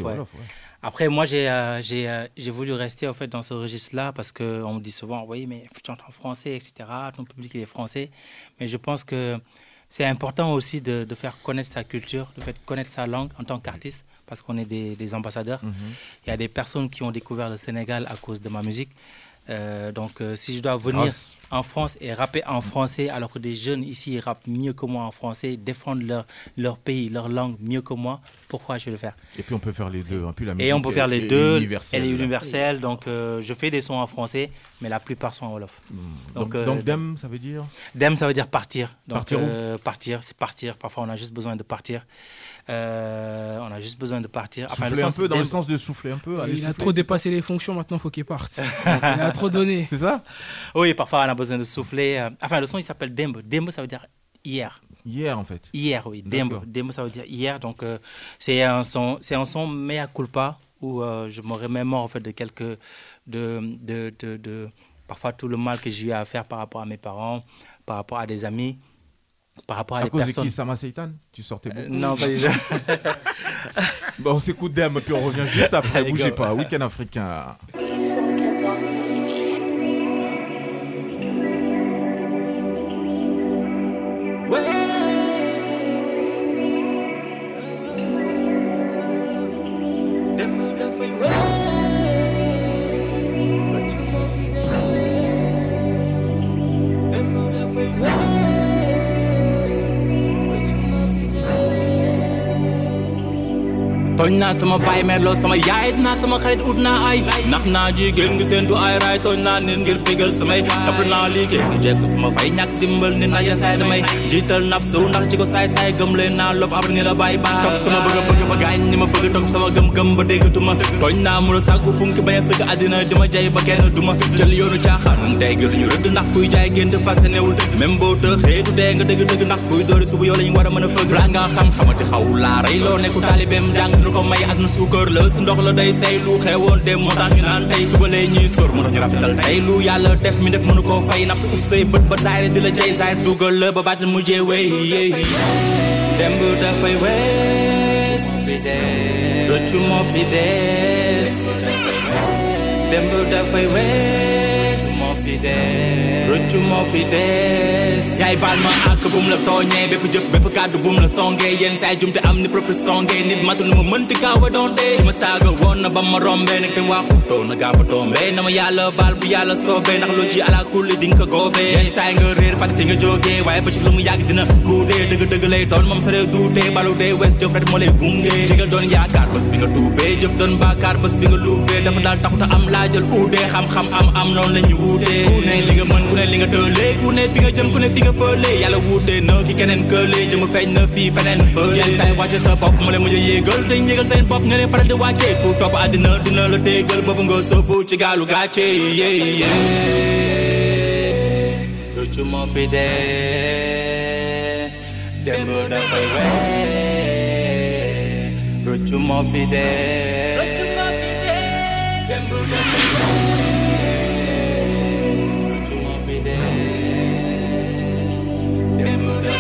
Après, moi, j'ai euh, euh, voulu rester en fait dans ce registre-là parce qu'on me dit souvent, oui, mais tu chantes en français, etc. Ton public il est français. Mais je pense que c'est important aussi de, de faire connaître sa culture, de faire connaître sa langue en tant qu'artiste parce qu'on est des, des ambassadeurs. Mhm. Il y a des personnes qui ont découvert le Sénégal à cause de ma musique. Euh, donc, euh, si je dois venir en France et rapper en français, alors que des jeunes ici rappent mieux que moi en français, défendent leur, leur pays, leur langue mieux que moi, pourquoi je vais le faire? Et puis on peut faire les deux. hein. Puis la Et on peut faire les est deux. Elle est universelle, donc euh, je fais des sons en français, mais la plupart sont en Wolof. Donc, euh, donc Dem, ça veut dire? Dem, ça veut dire partir. Donc, Partir où? euh, Partir, c'est partir. Parfois, on a juste besoin de partir. Euh, on a juste besoin de partir. Souffler le un peu, dans le sens de souffler un peu. aller Il a trop dépassé les fonctions, maintenant faut qu'il parte. il a trop donné. C'est ça? Oui, parfois, on a besoin de souffler. euh, Enfin, le son, il s'appelle Dembe. Dembe, ça veut dire hier. Hier, en fait. Hier, oui. Dembe. D'accord. Dembe, ça veut dire hier. Donc, euh, c'est un son, c'est un son mea culpa où euh, je me remémore en fait de quelques, de, de, de, de- parfois tout le mal que j'ai eu à faire par rapport à mes parents, par rapport à des amis, par rapport à, À des cause personnes. de qui Sama Seitan? Tu sortais beaucoup Euh, non, pas déjà. bon, on s'écoute Dem, puis on revient juste après. Allez, Bougez go. pas. Week-end africain. Tooñ naa sama baay merloo sama yaay naa sama xarit ut naa ay. Nax naa jigéen ngi seen du ay raay tooñ naa nit ngir bégal sama fay ñàkk dimbal nit na yenn saay damay. La bàyyi sama bëgg bëgg ba gaañ ni ma bëgg topp sama gëm gëm ba déggatuma tooñ naa mu la sàkku funki bañ a sëgg àddina dima jay ba kenn duma. Jël yoonu caaxaan mu tey gi lu ñu rëdd ndax kuy jaay génn fasenewul même boo tëxee du dee nga dëgg dëgg ndax kuy doori suba yow lañu war a mën a fëgg. Laa nga ko may ak na suukar la. Si ndox la day say lu xewoon dem moo tax ñu naan tey suba lee ñuy sóor. Moo ñu rafetal tey. Lu yàlla def mi def mënu koo fay. Naf uf say bët ba zaayre di la jay dugal la ba baat mujjee wéy démb dafay wees. Rëccu moo fi des. Démb dafay wees rëccu moo fi des. Yaay baal ma àkk bu mu la tooñee bépp jëf bépp kàddu bu mu la songee. Yenn saay jumte am ni profession ngee nit matul na ma mënti kaaw ba doonte ci ma saaga woon na ba ma rombee nag te waxutoo na gaafa tombee na ma yàlla baal bu yàlla soobee ndax loo ci ala ko góobee. Yenn saay nga réer fàtte nga jógee waaye ba ci lu mu yàgg dina guudee. Dëgg dëgg lay doon moom sa réew duutee balu dee wees jëf rek moo lay gunge. Jégal doon doon nay li nga man, kunay li nga tole Kunai finger jump, kunai finger furley Yellow wood de no, kick and curly Jumbo fang no fee, fan and furley Yan sai watch us up, pop mole moja ye Girl thing, ye girl sen pop, ngane fara de watch it Put up at the nerd, the nerd, the girl Pop and go so poo, chiga lu gache Yeah, yeah Lucu mo fide Demo da fai we Lucu mo fide Lucu mo fide Demo da fai we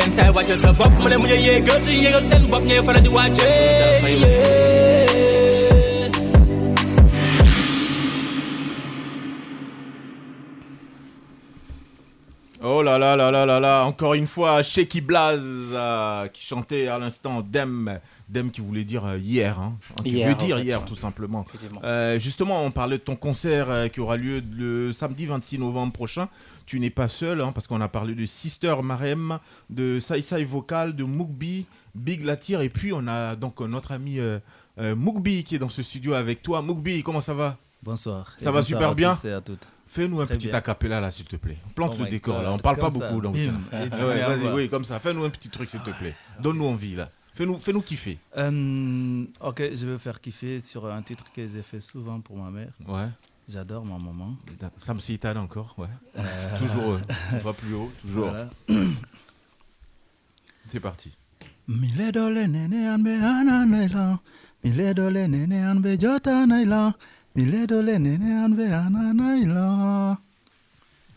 yenn saay wàcce sa bopp mu ne mu ne yéegal ci yéegal seen bopp ngay faral di wàcce Oh là là là là là là, encore une fois, Sheiki Blaz euh, qui chantait à l'instant Dem, Dem qui voulait dire euh, hier, hein, qui Hier, veut en dire fait, hier ouais. tout simplement. Euh, justement, on parlait de ton concert euh, qui aura lieu le samedi 26 novembre prochain. Tu n'es pas seul, hein, parce qu'on a parlé de Sister Marem, de Sai Sai Vocal, de Mugbi, Big Latir, et puis on a donc notre ami euh, euh, Mugbi qui est dans ce studio avec toi. Mugbi, comment ça va? Bonsoir. Ça Et va bonsoir super à bien à toutes. Fais-nous un Très petit bien. acapella là, s'il te plaît. Plante Oh le décor là. On parle pas ça, beaucoup donc. et ouais, Vas-y, oui, comme ça. Fais-nous un petit truc, s'il te plaît. Donne-nous envie là. Fais-nous, fais-nous kiffer. Euh, ok, je vais faire kiffer sur un titre que j'ai fait souvent pour ma mère. Ouais. J'adore ma maman. Sam Seitan encore, ouais. Euh, toujours, on va plus haut, toujours. Voilà. C'est parti.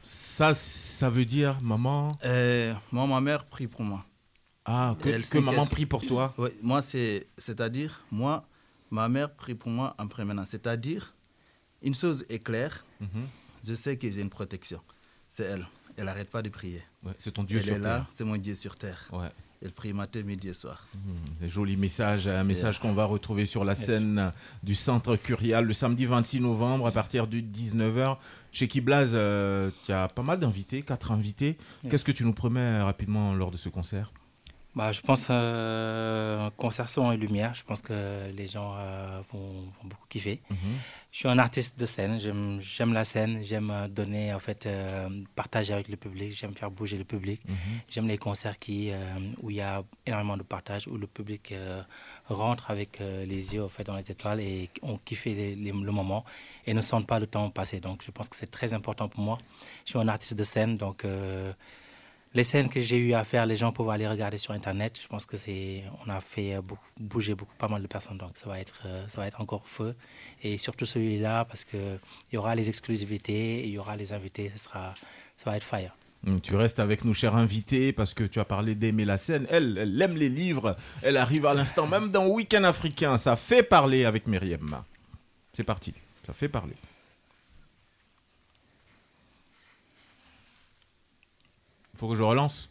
Ça, ça veut dire maman. Euh, moi, ma mère prie pour moi. Ah, que- Elle que maman prie pour toi Oui, moi, c'est, c'est-à-dire, moi, ma mère prie pour moi en prémenant. C'est-à-dire, une chose est claire, Mhm. je sais que j'ai une protection. C'est elle. Elle n'arrête pas de prier. Ouais, c'est ton Dieu elle sur est là, terre. c'est mon Dieu sur terre. Ouais. Elle prie matin, midi et soir. Un joli message, un message Yeah. qu'on va retrouver sur la scène du centre Curial le samedi 26 novembre à partir de 19h. Chez Kiblaz, euh, tu as pas mal d'invités, quatre invités. Qu'est-ce que tu nous promets rapidement lors de ce concert? Bah, je pense euh, concert son et lumière. Je pense que les gens euh, vont, vont beaucoup kiffer. Mhm. Je suis un artiste de scène. J'aime, la scène. J'aime euh, donner, en fait, euh, partager avec le public. J'aime faire bouger le public. Mhm. J'aime les concerts qui, où il y a énormément de partage, où le public rentre avec les yeux en fait, dans les étoiles et on kiffe les- les- le moment et ne sentent pas le temps passer. Donc, je pense que c'est très important pour moi. Je suis un artiste de scène, donc les scènes que j'ai eu à faire, les gens peuvent aller regarder sur Internet. Je pense que c'est, on a fait euh, bouger beaucoup, pas mal de personnes, donc ça va être, euh, ça va être encore feu. Et surtout celui-là, parce que il y aura les exclusivités, il y aura les invités, ce sera, ça va être fire. Hum, Tu restes avec nous, cher invité, parce que tu as parlé d'aimer la scène. Elle, elle aime les livres. Elle arrive à l'instant même dans Week-end africain. Ça fait parler avec Myriam. C'est parti. Ça fait parler. Faut que je relance.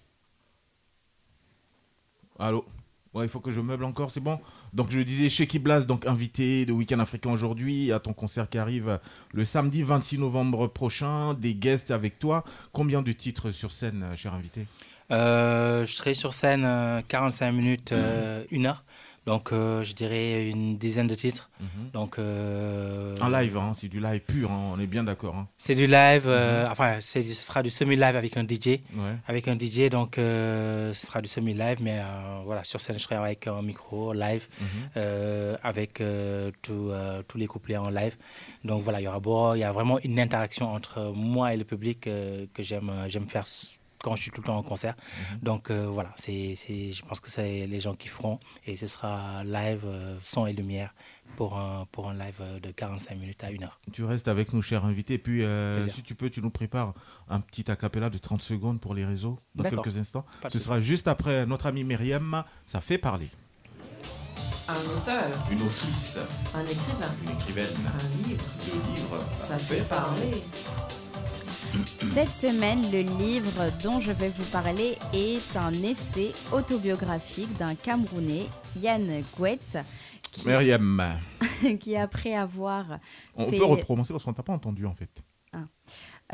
Allô? Ouais, il faut que je meuble encore, c'est bon? Donc je disais Sheki Blas, donc invité de Week-end africain aujourd'hui, à ton concert qui arrive le samedi 26 novembre prochain, des guests avec toi. Combien de titres sur scène, euh, cher invité? Euh, je serai sur scène euh, 45 minutes, euh, une heure. Donc, euh, je dirais une dizaine de titres. Mhm. Donc, euh, En live, hein, c'est du live pur, hein, on est bien d'accord. hein. C'est du live, euh, Mhm. enfin, ce sera du semi-live avec un DJ. Ouais. Avec un DJ, donc euh, ce sera du semi-live, mais voilà, sur scène, je serai avec un micro live, Mhm. avec tout, tous les couplets en live. Donc voilà, il y aura beau, il y a vraiment une interaction entre moi et le public que j'aime j'aime faire quand je suis tout le temps en concert. Mhm. Donc euh, voilà, c'est, c'est, je pense que c'est les gens qui feront et ce sera live, euh, son et lumière pour un, pour un live euh, de 45 minutes à 1 heure. Tu restes avec nous, cher invité. Et puis, euh, si tu peux, tu nous prépares un petit acapella de 30 secondes pour les réseaux dans quelques instants. Pas Ce sera juste après notre amie Myriam. Ça fait parler. Un auteur, Une autrice, un écrivain, une écrivaine, un livre, deux livres. ça fait parler. Cette semaine, le livre dont je vais vous parler est un essai autobiographique d'un Camerounais, Yann Gouet, qui, Myriam, qui après avoir on fait- peut recommencer parce qu'on t'a pas entendu en fait.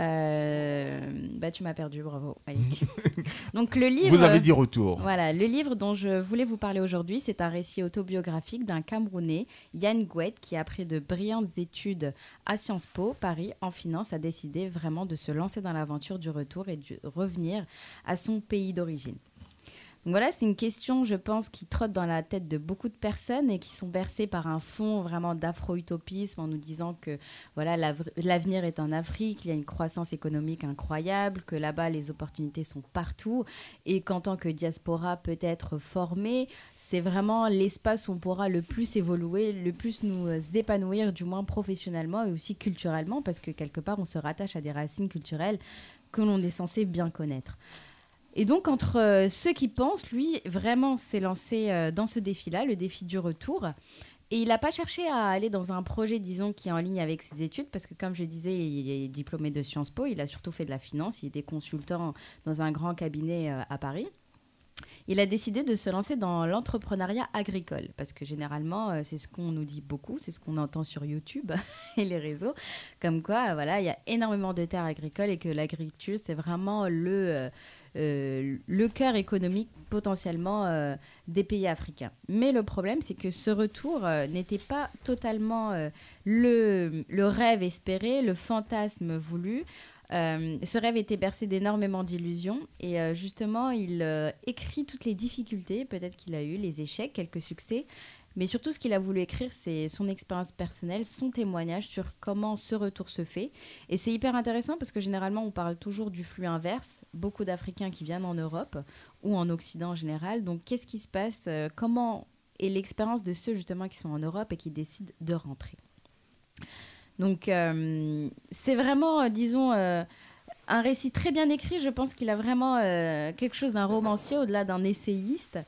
Euh, bah, tu m'as perdu, bravo, Malik. Donc le livre. Vous avez dit retour. Voilà, le livre dont je voulais vous parler aujourd'hui, c'est un récit autobiographique d'un Camerounais, Yann Gouet, qui après de brillantes études à Sciences Po Paris en finance, a décidé vraiment de se lancer dans l'aventure du retour et de revenir à son pays d'origine. Donc voilà, c'est une question, je pense, qui trotte dans la tête de beaucoup de personnes et qui sont bercées par un fond vraiment d'afro-utopisme en nous disant que voilà l'av- l'avenir est en Afrique, il y a une croissance économique incroyable, que là-bas les opportunités sont partout et qu'en tant que diaspora peut-être formée, c'est vraiment l'espace où on pourra le plus évoluer, le plus nous épanouir, du moins professionnellement et aussi culturellement, parce que quelque part on se rattache à des racines culturelles que l'on est censé bien connaître. Et donc, entre euh, ceux qui pensent, lui, vraiment s'est lancé euh, dans ce défi-là, le défi du retour. Et il n'a pas cherché à aller dans un projet, disons, qui est en ligne avec ses études, parce que comme je disais, il est diplômé de Sciences Po, il a surtout fait de la finance, il était consultant dans un grand cabinet euh, à Paris. Il a décidé de se lancer dans l'entrepreneuriat agricole, parce que généralement, c'est ce qu'on nous dit beaucoup, c'est ce qu'on entend sur YouTube et les réseaux, comme quoi, voilà, il y a énormément de terres agricoles et que l'agriculture, c'est vraiment le, le cœur économique potentiellement euh, des pays africains. Mais le problème, c'est que ce retour euh, n'était pas totalement euh, le, rêve espéré, le fantasme voulu. Euh, ce rêve était bercé d'énormément d'illusions et euh, justement il euh, écrit toutes les difficultés, peut-être qu'il a eu les échecs, quelques succès, mais surtout ce qu'il a voulu écrire c'est son expérience personnelle, son témoignage sur comment ce retour se fait et c'est hyper intéressant parce que généralement on parle toujours du flux inverse, beaucoup d'Africains qui viennent en Europe ou en Occident en général, donc qu'est-ce qui se passe, euh, comment est l'expérience de ceux justement qui sont en Europe et qui décident de rentrer? Donc, euh, c'est vraiment, euh, disons, un récit très bien écrit. Je pense qu'il a vraiment quelque chose d'un romancier au-delà d'un essayiste.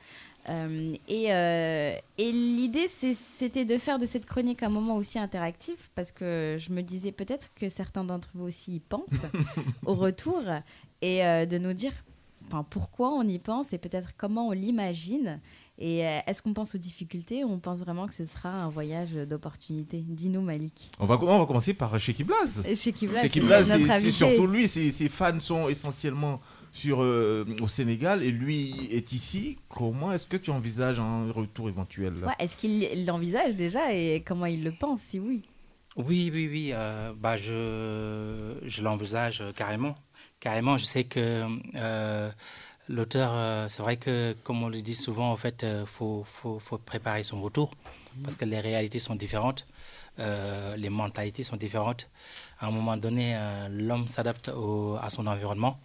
Euh, et euh, et l'idée, c'était de faire de cette chronique un moment aussi interactif, parce que je me disais peut-être que certains d'entre vous aussi y pensent au retour, et euh, de nous dire pourquoi on y pense et peut-être comment on l'imagine. Et est-ce qu'on pense aux difficultés ou on pense vraiment que ce sera un voyage d'opportunités Dis-nous, Malik. On va, on va commencer par Sheki Blaz. Sheki Blaz, c'est surtout lui. Ses, ses fans sont essentiellement sur, euh, au Sénégal et lui est ici. Comment est-ce que tu envisages un retour éventuel Ouais, est-ce qu'il l'envisage déjà et comment il le pense, si oui? Oui, oui, oui. euh, bah, je je l'envisage carrément. Carrément, je sais que euh, l'auteur, euh, c'est vrai que, comme on le dit souvent, en fait, il faut, faut, faut préparer son retour parce que les réalités sont différentes, euh, les mentalités sont différentes. À un moment donné, euh, l'homme s'adapte à son environnement.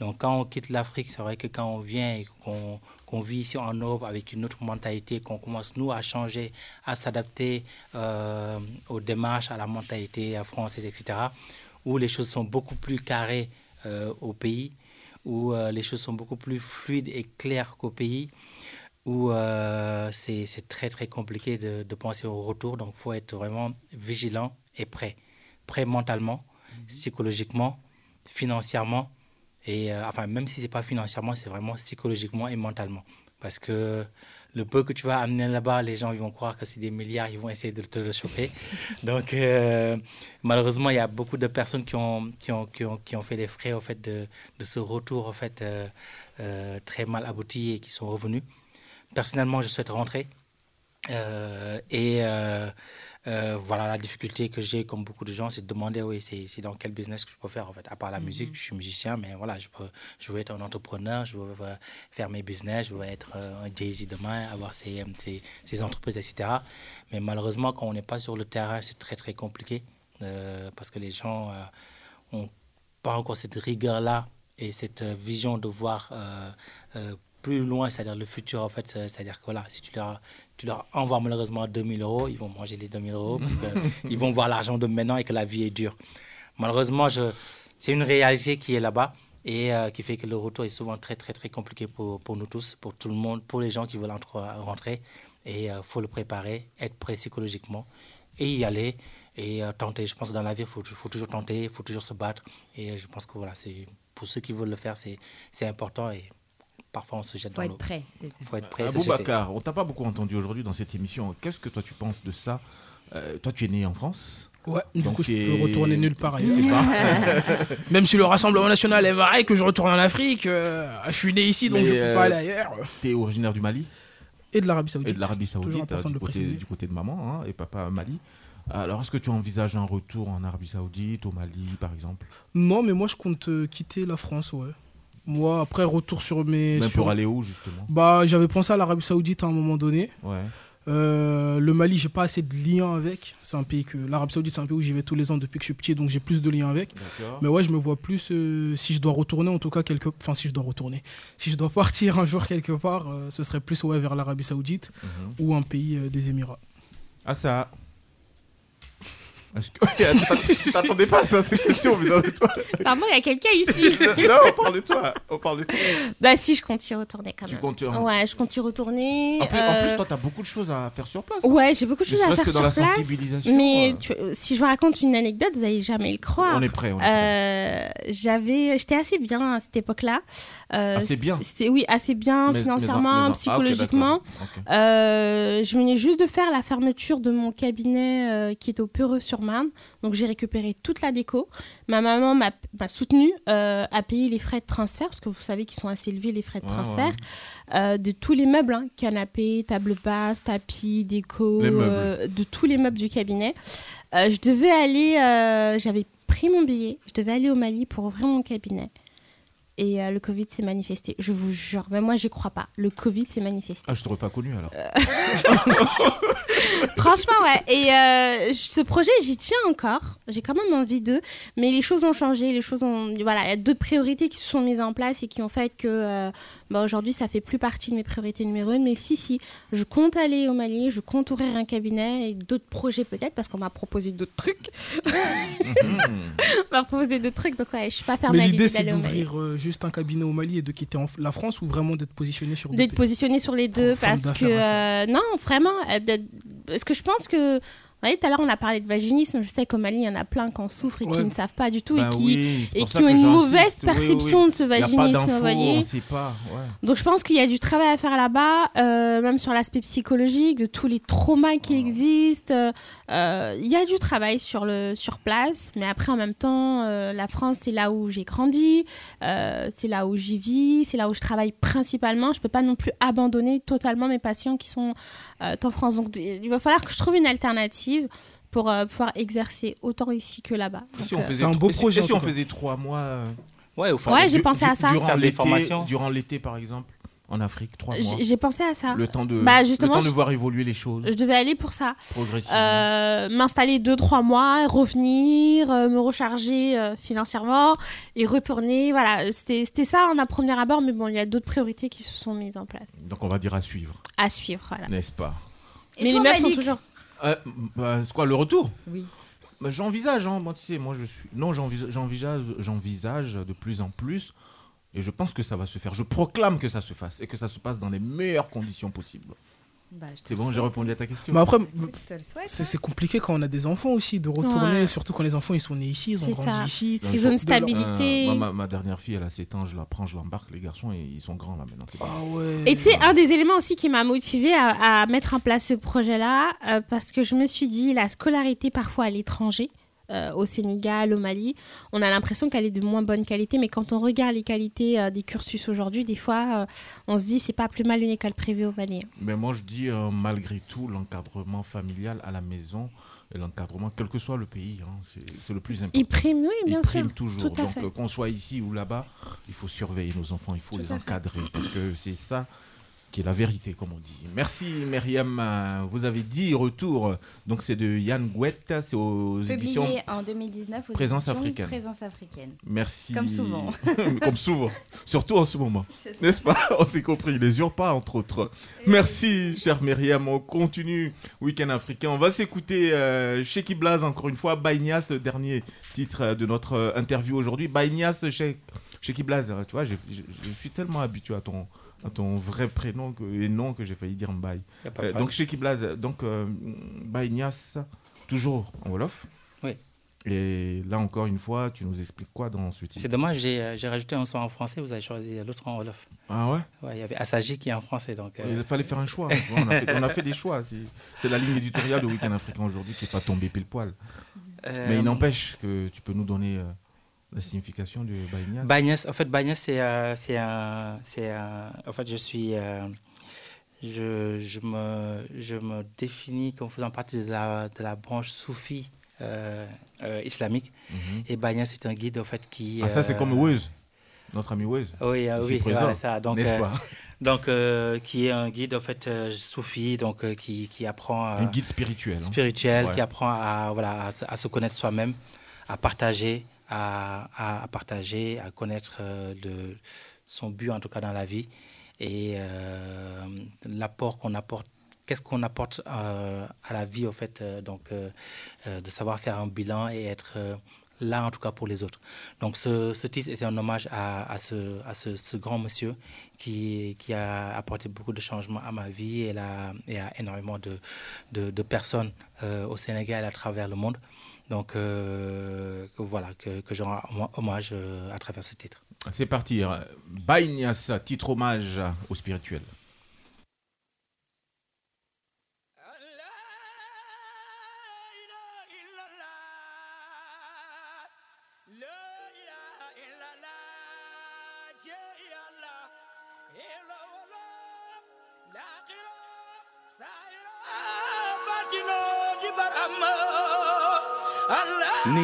Donc, quand on quitte l'Afrique, c'est vrai que quand on vient et qu'on vit ici en Europe avec une autre mentalité, qu'on commence, nous, à changer, à s'adapter euh, aux démarches, à la mentalité française, etc., où les choses sont beaucoup plus carrées euh, au pays, où euh, les choses sont beaucoup plus fluides et claires qu'au pays, où c'est très très compliqué de, de penser au retour. Donc, il faut être vraiment vigilant et prêt. Prêt mentalement, psychologiquement, financièrement. Et euh, enfin, même si c'est pas financièrement, c'est vraiment psychologiquement et mentalement. Parce que le peu que tu vas amener là-bas, les gens ils vont croire que c'est des milliards, ils vont essayer de te le choper. Donc, euh, malheureusement, il y a beaucoup de personnes qui ont, qui ont, qui ont, qui ont fait des frais au fait de, de ce retour en fait, euh, euh, très mal abouti et qui sont revenus. Personnellement, je souhaite rentrer. Et euh, voilà, la difficulté que j'ai, comme beaucoup de gens, c'est de demander, oui, c'est dans quel business que je peux faire, en fait. À part la Mhm. musique, je suis musicien, mais voilà, je, peux, je veux être un entrepreneur, je veux euh, faire mes business, je veux être euh, un Jay-Z demain, avoir ses, euh, ses, ses entreprises, etc. Mais malheureusement, quand on n'est pas sur le terrain, c'est très, très compliqué, euh, parce que les gens euh, ont pas encore cette rigueur-là et cette vision de voir plus loin, c'est-à-dire le futur, en fait. c'est- C'est-à-dire que voilà, si tu leur, tu leur envoies malheureusement 2000 euros, ils vont manger les 2000 euros parce qu'ils vont voir l'argent de maintenant et que la vie est dure. Malheureusement, je, c'est une réalité qui est là-bas et euh, qui fait que le retour est souvent très, très, très compliqué pour, pour nous tous, pour tout le monde, pour les gens qui veulent entre- rentrer. Et il faut le préparer, être prêt psychologiquement et y aller et euh, tenter. Je pense que dans la vie, il faut, faut toujours tenter, il faut toujours se battre. Et euh, je pense que voilà, c'est, pour ceux qui veulent le faire, c'est, c'est important et parfois on se jette Faut dans être l'eau. faut être prêt. se Aboubacar, on t'a pas beaucoup entendu aujourd'hui dans cette émission. Qu'est-ce que toi tu penses de ça? Euh, Toi, tu es né en France Ouais, du coup, je peux retourner nulle part ailleurs. Même si le Rassemblement National aimerait que je retourne en Afrique, euh, je suis né ici, donc Mais, je peux euh, pas aller ailleurs. T'es originaire du Mali? Et de l'Arabie Saoudite. Et de l'Arabie Toujours Saoudite, important euh, de du, côté, préciser. du côté de maman hein, et papa Mali. Alors, est-ce que tu envisages un retour en Arabie Saoudite, au Mali, par exemple? Non, mais moi, je compte euh, quitter la France, ouais. Moi, après, retour sur mes. Même sur- pour aller où, justement? Bah, j'avais pensé à l'Arabie Saoudite à un moment donné. Ouais. Euh, le Mali, j'ai pas assez de liens avec. C'est un pays que l'Arabie Saoudite, c'est un pays où j'y vais tous les ans depuis que je suis petit, donc j'ai plus de liens avec. Mais ouais, je me vois plus euh, si je dois retourner, en tout cas quelque, enfin si je dois retourner, si je dois partir un jour quelque part, euh, ce serait plus ouais vers l'Arabie Saoudite Mhm. ou un pays des Émirats. Ah, ça. T'attendais pas à ça, cette question, mais non, mais toi. Pardon, il y a quelqu'un ici. non, on parle de toi. On parle de toi. Bah si, je compte y retourner quand Tu même. comptes y- Ouais, je compte y retourner. En plus, en euh, plus, toi, t'as beaucoup de choses à faire sur place. Ouais, j'ai beaucoup de choses à faire que dans sur la place. sensibilisation. Mais euh, tu- euh, si je vous raconte une anecdote, vous allez jamais le croire. On est prêt, on est Euh, J'avais, j'étais assez bien à cette époque-là. Euh, Assez bien C'était oui, assez bien Mais- mais- financièrement, mais- ah, psychologiquement. Euh, je venais juste de faire la fermeture de mon cabinet euh, qui est au Peureux-sur-Marne. Donc j'ai récupéré toute la déco. Ma maman m'a soutenue euh, à payer les frais de transfert parce que vous savez qu'ils sont assez élevés les frais de Ouais, transfert ouais. de tous les meubles, hein, canapé, table basse, tapis, déco, de tous les meubles du cabinet. Je devais aller, j'avais pris mon billet, je devais aller au Mali pour ouvrir mon cabinet. Et euh, le Covid s'est manifesté. Je vous jure, même moi, j'y crois pas. Le Covid s'est manifesté. Ah, je t'aurais pas connu alors. Franchement, ouais. Et euh, ce projet, j'y tiens encore. J'ai quand même envie d'eux. Mais les choses ont changé. Les choses ont. Voilà, il y a d'autres priorités qui se sont mises en place et qui ont fait que euh, bah, aujourd'hui, ça fait plus partie de mes priorités numéro une. Mais si, si, je compte aller au Mali, je compte ouvrir un cabinet et d'autres projets peut-être parce qu'on m'a proposé d'autres trucs. on m'a proposé d'autres trucs. Donc, ouais, je suis pas fermée Mais à l'idée, l'idée c'est d'ouvrir euh, juste un cabinet au Mali et de quitter en- la France ou vraiment d'être positionné sur deux d'être positionné sur les deux parce que euh, non vraiment euh, parce que je pense que voyez, tout à l'heure, on a parlé de vaginisme. Je sais qu'au Mali, il y en a plein qui en souffrent et Ouais. qui ne savent pas du tout Ben et qui, oui, et ont une mauvaise oui, perception oui. de ce vaginisme. d'infos, vous voyez. on sait pas. Ouais. Donc je pense qu'il y a du travail à faire là-bas, euh, même sur l'aspect psychologique, de tous les traumas qui existent. euh, euh, Il y a du travail sur, le, sur place, mais après en même temps, euh, la France, c'est là où j'ai grandi, c'est là où j'y vis, c'est là où je travaille principalement. Je peux pas non plus abandonner totalement mes patients qui sont en France. Donc il va falloir que je trouve une alternative pour euh, pouvoir exercer autant ici que là-bas. Si euh, faisait, un beau et si- projet, et si on faisait trois mois euh, Ouais, j'ai pensé à ça. Durant l'été, formations. durant l'été, par exemple, en Afrique, trois mois. J'ai pensé à ça. Le temps de, Bah, le justement, temps de voir évoluer les choses. Je devais aller pour ça. Progressivement. Euh, M'installer deux, trois mois, revenir, euh, me recharger euh, financièrement et retourner. Voilà, c'était c'était ça en un premier abord, mais bon, il y a d'autres priorités qui se sont mises en place. Donc on va dire à suivre, À suivre, voilà. n'est-ce pas? Et mais toi, les meufs sont toujours. Euh, bah, C'est quoi le retour Oui. Bah, J'envisage, hein, moi tu sais, moi je suis. Non, j'envisage, j'envisage, j'envisage de plus en plus Et je pense que ça va se faire. Je proclame que ça se fasse et que ça se passe dans les meilleures conditions possibles. Bah, C'est bon, j'ai répondu à ta question. Mais après, souhaite, c'est hein. c'est compliqué quand on a des enfants aussi de retourner, Ouais. surtout quand les enfants ils sont nés ici, ils ont grandi ça. ici. Ils ont une stabilité. Euh, moi, ma, ma dernière fille, elle a 7 ans, je la prends, je l'embarque. Les garçons, et ils sont grands là maintenant. Ah ouais. Et tu sais, un des éléments aussi qui m'a motivée à, à mettre en place ce projet-là, euh, parce que je me suis dit, la scolarité parfois à l'étranger, euh, au Sénégal, au Mali, on a l'impression qu'elle est de moins bonne qualité, mais quand on regarde les qualités euh, des cursus aujourd'hui, des fois, euh, on se dit, c'est pas plus mal une école privée au Mali. Mais moi, je dis, malgré tout, l'encadrement familial à la maison et l'encadrement, quel que soit le pays, hein, c'est le plus important. Il prime, oui, bien Il sûr. prime toujours. Donc, qu'on soit ici ou là-bas, il faut surveiller nos enfants, il faut Tout les fait. encadrer, parce que c'est ça qui est la vérité, comme on dit. Merci, Myriam. Vous avez dit retour. Donc, c'est de Yann Gouette, c'est aux éditions. Publié en 2019 aux Présence éditions africaine. Présence africaine. Merci. Comme souvent. Comme souvent. Surtout en ce moment. N'est-ce pas? On s'est compris. Les pas entre autres. Merci, chère Myriam. On continue Week-end africain. On va s'écouter euh, Sheikh encore une fois. Baignas, le dernier titre de notre euh, interview aujourd'hui. Baignas, Sheikh Sheikh Blaz. Euh, Tu vois, je suis tellement habitué à ton, à ton vrai prénom que- et nom que j'ai failli dire Mbaye. Euh, donc, Sheikh Blaz, donc euh, Baignas, toujours en Wolof. Oui. Et là encore une fois, tu nous expliques quoi dans ce titre? C'est dommage, j'ai euh, j'ai rajouté un son en français, vous avez choisi l'autre en Wolof. Ah ouais? Ouais, il y avait Assaji qui est en français. Donc, euh, Il fallait faire un choix. on, a fait, on a fait des choix. C'est la ligne éditoriale de Week-end Africain aujourd'hui qui n'est pas tombée pile poil. Euh, Mais il n'empêche que tu peux nous donner la signification de Baignas. Bagnas, en fait, Bagnas, c'est euh, un, c'est un- en fait, je suis, euh, je, je me, je me définis comme faisant partie de la, de la branche soufie euh, euh, islamique. Mhm. Et Bagnas, c'est un guide en fait qui. Ah, ça, c'est euh, comme Weuz, notre ami Weuz. Oui, euh, oui, présent, voilà, ça. Donc, n'est-ce euh, pas? donc euh, qui est un guide en fait euh, soufi, donc euh, qui, qui apprend. Un guide spirituel, hein. Spirituel, Ouais. qui apprend à voilà à se connaître soi-même, à partager, à, partager, à connaître euh, son but en tout cas dans la vie et euh, l'apport qu'on apporte. Qu'est-ce qu'on apporte euh, à la vie, en fait, donc de savoir faire un bilan et être là, en tout cas, pour les autres. Donc, ce, ce titre était un hommage à, ce, à ce, grand monsieur qui, qui a apporté beaucoup de changements à ma vie et, la, et à énormément de, de, personnes au Sénégal et à travers le monde. Donc, euh, voilà, que, que je rends hommage euh, à travers ce titre. C'est parti. euh, Baignas, titre hommage au spirituel.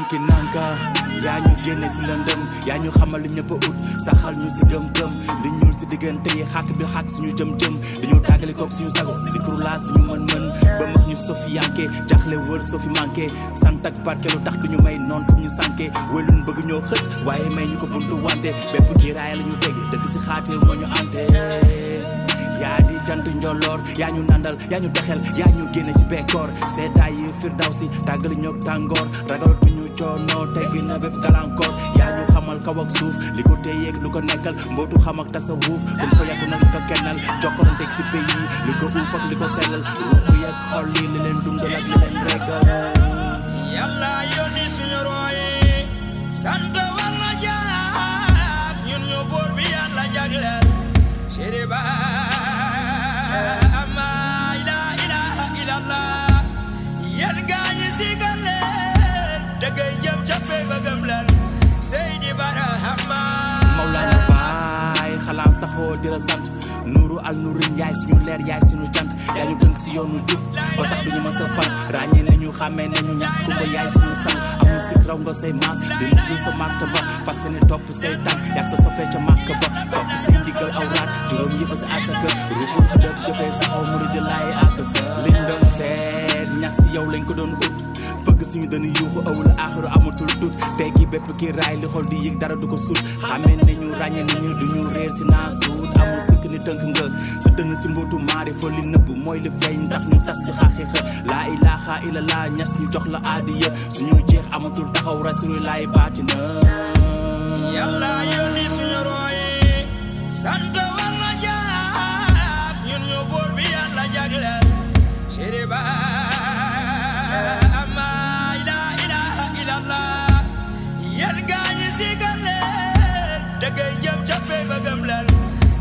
Ninki nanka yaa ñu génne si lëndëm yaa ñu xamal li ñëpp a ut. Saxal ñu si gëm-gëm li si diggante yi xàkk bi suñu jëm-jëm. Li ñu tàggali koog suñu sago si kurlaa suñu mën-mën. Ba mag ñu sofi yanke jaxle wër sofi manqué sant ak lu tax du ñu may noon pour ñu sànke. Wëlun bëgg ñoo xët waaye may ñu ko buntu wante. Bépp giraay la ñu teg dëkk si xaate moo ñu ante. Yaa di jant njolloor yaa ñu nandal yaa ñu texel yaa ñu génne ci bekkoor. Seetaay yi firdaw si tàggal ñoog tàngoor. Ragalatuñu coono teggi na bépp galankoor yaa ñu xamal kaw ak li ko téyeeg lu ko nekkal. Mbootu xam ak tasawuf kun ko yàgg na li ko kennal. Jokkoranteeg si pays li ko uuf li ko sellal. Ruufu yeeg xol leen dundal leen regal yàlla yónni suñu rooyi sant walla jaam. Ñun ñu buur bi yàlla jagleel. Siri ba. yàlla yéen gaa ñi sigal leen da ngay jëm ca pey ba gëm leen. Seydi Barahama Mawlana Baay xalaat saxoo dira sant. Nuuru al nurin yaay suñu leer yaay suñu jant yaa ñu si yoonu jub. Ba tax duñu ma a pan ràññee nañu xàmmee nañu ñas kumba yaay suñu sang. Amul sik raw nga say maas sa ba. Fas yéene topp sa soppee ca màkk aw raat juróom si asaka. Ruubul sa seet. Ñas yow lañ ko doon ut. Fëgg suñu dënn yuuxu awul aaxiru amatul tut. Tey gi bépp ki li xol di yëg dara du ko sut. Xàmmee nañu ràññee nañu duñu réer si naa suut. Amul ni tënk nga sa dënn si mbootu maari fa li nëbb mooy li feeñ ndax ñu tas laa ilaaha illa laa ñas ñu jox la aadiya suñu jeex amatul taxaw baatina yàlla suñu sant jaam ñun ñu bi yàlla ilaha illallah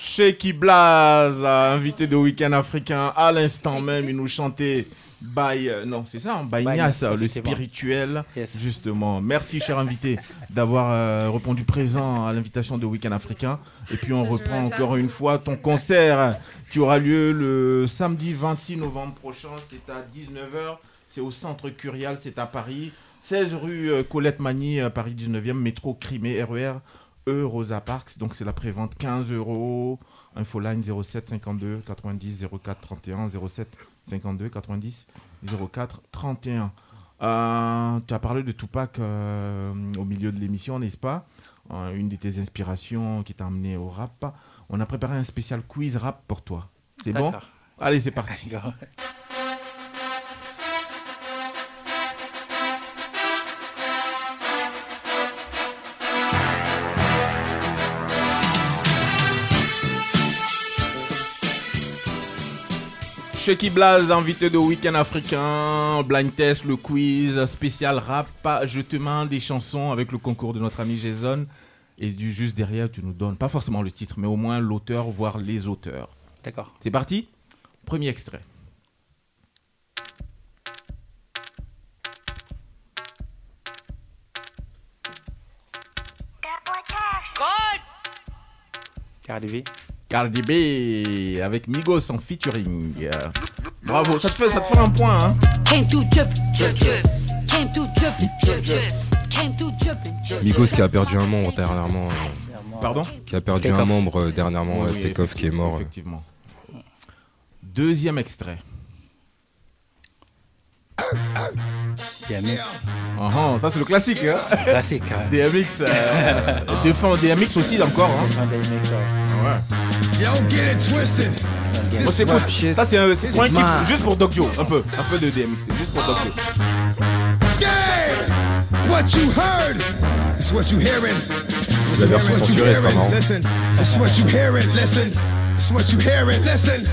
Sheiki Blaz, invité de Week-end africain, à l'instant même, il nous chantait By, euh, non, c'est ça, hein, By By Nias, Nias, le spirituel, justement. Merci, cher invité, d'avoir euh, répondu présent à l'invitation de Week-end africain. Et puis, on reprend encore une fois ton concert qui aura lieu le samedi 26 novembre prochain. C'est à 19h. C'est au centre Curial, c'est à Paris. 16 rue euh, Colette Magny, Paris 19e, métro Crimée, RER E Rosa Parks. Donc, c'est la prévente 15 euros. Infoline 07 52 90 04 31 07 52 90 04 31. Euh, tu as parlé de Tupac euh, au milieu de l'émission, n'est-ce pas? Euh, Une de tes inspirations qui t'a amené au rap. On a préparé un spécial quiz rap pour toi. C'est bon? Allez, c'est parti. Sheiki Blaz, invité de Week-end africain, blind test, le quiz spécial rap. Je te mets des chansons avec le concours de notre ami Jason. Et du juste derrière, tu nous donnes, pas forcément le titre, mais au moins l'auteur, voire les auteurs. D'accord. C'est parti Premier extrait. Cardi B. Cardi B avec Migos en featuring. Bravo, ça te fait, ça te fait un point. Hein Came through drippin', drip, drip. Came through drippin', drip, drip. Came through drippin', drip, Migos qui a perdu un membre dernièrement. euh, Pardon? Qui a perdu un membre euh, dernièrement, Oui, euh, qui est mort. Effectivement. Deuxième extrait. DMX. Ah, ah, ça c'est le classique. Hein classique, ouais. DMX. Euh, défend DMX aussi encore. Hein. DMX, ouais. Yo, get it twisted. Moi, c'est quoi Ça c'est un- c'est kiff, mine. juste pour Doc Joe, un peu, un peu de DMX, c'est juste pour Doc Joe. Damn! What you heard is what you hearing. La version What you censurée, c'est pas hearing. marrant. Listen, it's what you hearing. Listen, it's what you hearing. Listen.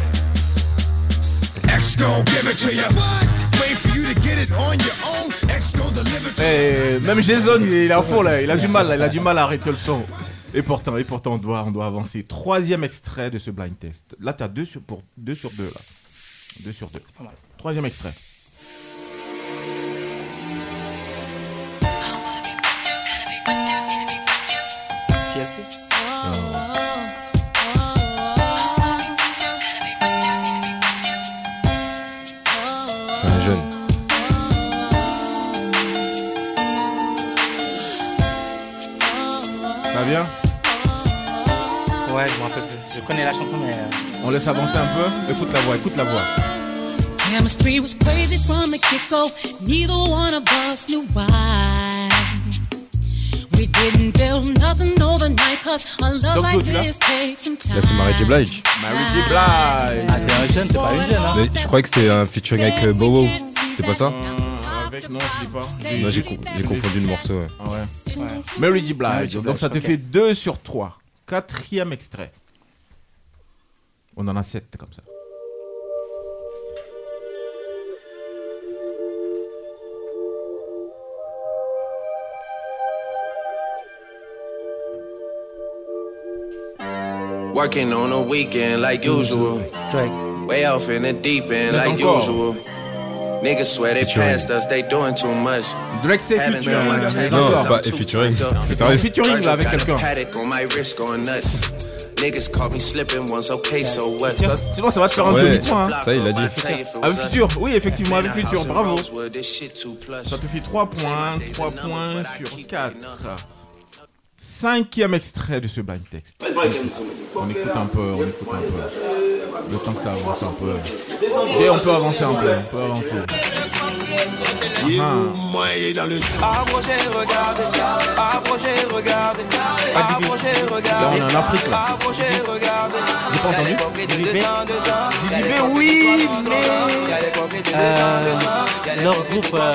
X gon' give it to you. Wait for you to get it on your own. X gon' deliver to Et même Jason, il est, il est à fond là, il a du mal, là, il a du mal à arrêter le son. Et pourtant, et pourtant on, doit, on doit avancer. Troisième extrait de ce blind test. Là, tu as deux sur, pour, deux sur deux. Là. Deux sur deux. Troisième extrait. C'est un jeune. Ça vient je me rappelle plus. Je connais la chanson, mais. euh, On laisse avancer un peu Écoute la voix, écoute la voix. Chemistry was crazy from the get-go. Neither one of us knew why. We didn't build nothing overnight, cause a love Donc, like l'autre, là this takes some time. Là, c'est Mary J. Blige. Mary J. Blige. Ah, c'est un jeune, c'est pas une jeune, hein. Mais je croyais que c'était un featuring avec euh, Bowo. C'était pas ça? Avec, non, je dis pas. Moi, j'ai co- j'ai confondu le morceau. ouais. Ah ouais. Mary J. Blige. Donc ça te fait 2 sur 3. Quatrième extrait. On en a 7 comme ça. Working on a weekend like usual. Way off in the deep end like usual. Niggas swear they passed us, they doing too much. Drake c'est featuring, Non, c'est pas too featuring. C'est sérieux. Featuring là avec quelqu'un. Niggas caught me slipping once, okay, so what? Sinon ça va te faire un Ouais, demi-point. hein. ça, il a dit. Avec Futur, oui effectivement avec Futur, bravo. Ça te fait 3 points, 3 points sur 4. Cinquième extrait de ce blind text. On écoute un peu, on écoute un peu. Le temps que ça avance un peu. Et on peut avancer un peu, on peut avancer. Ah. Moi, il est dans le Approchez, regardez. Approchez, regardez. Approchez, regardez. Là on est en Afrique là. Approchez, regardez. J'ai pas entendu Didibé oui, mais... Euh, leur groupe. euh,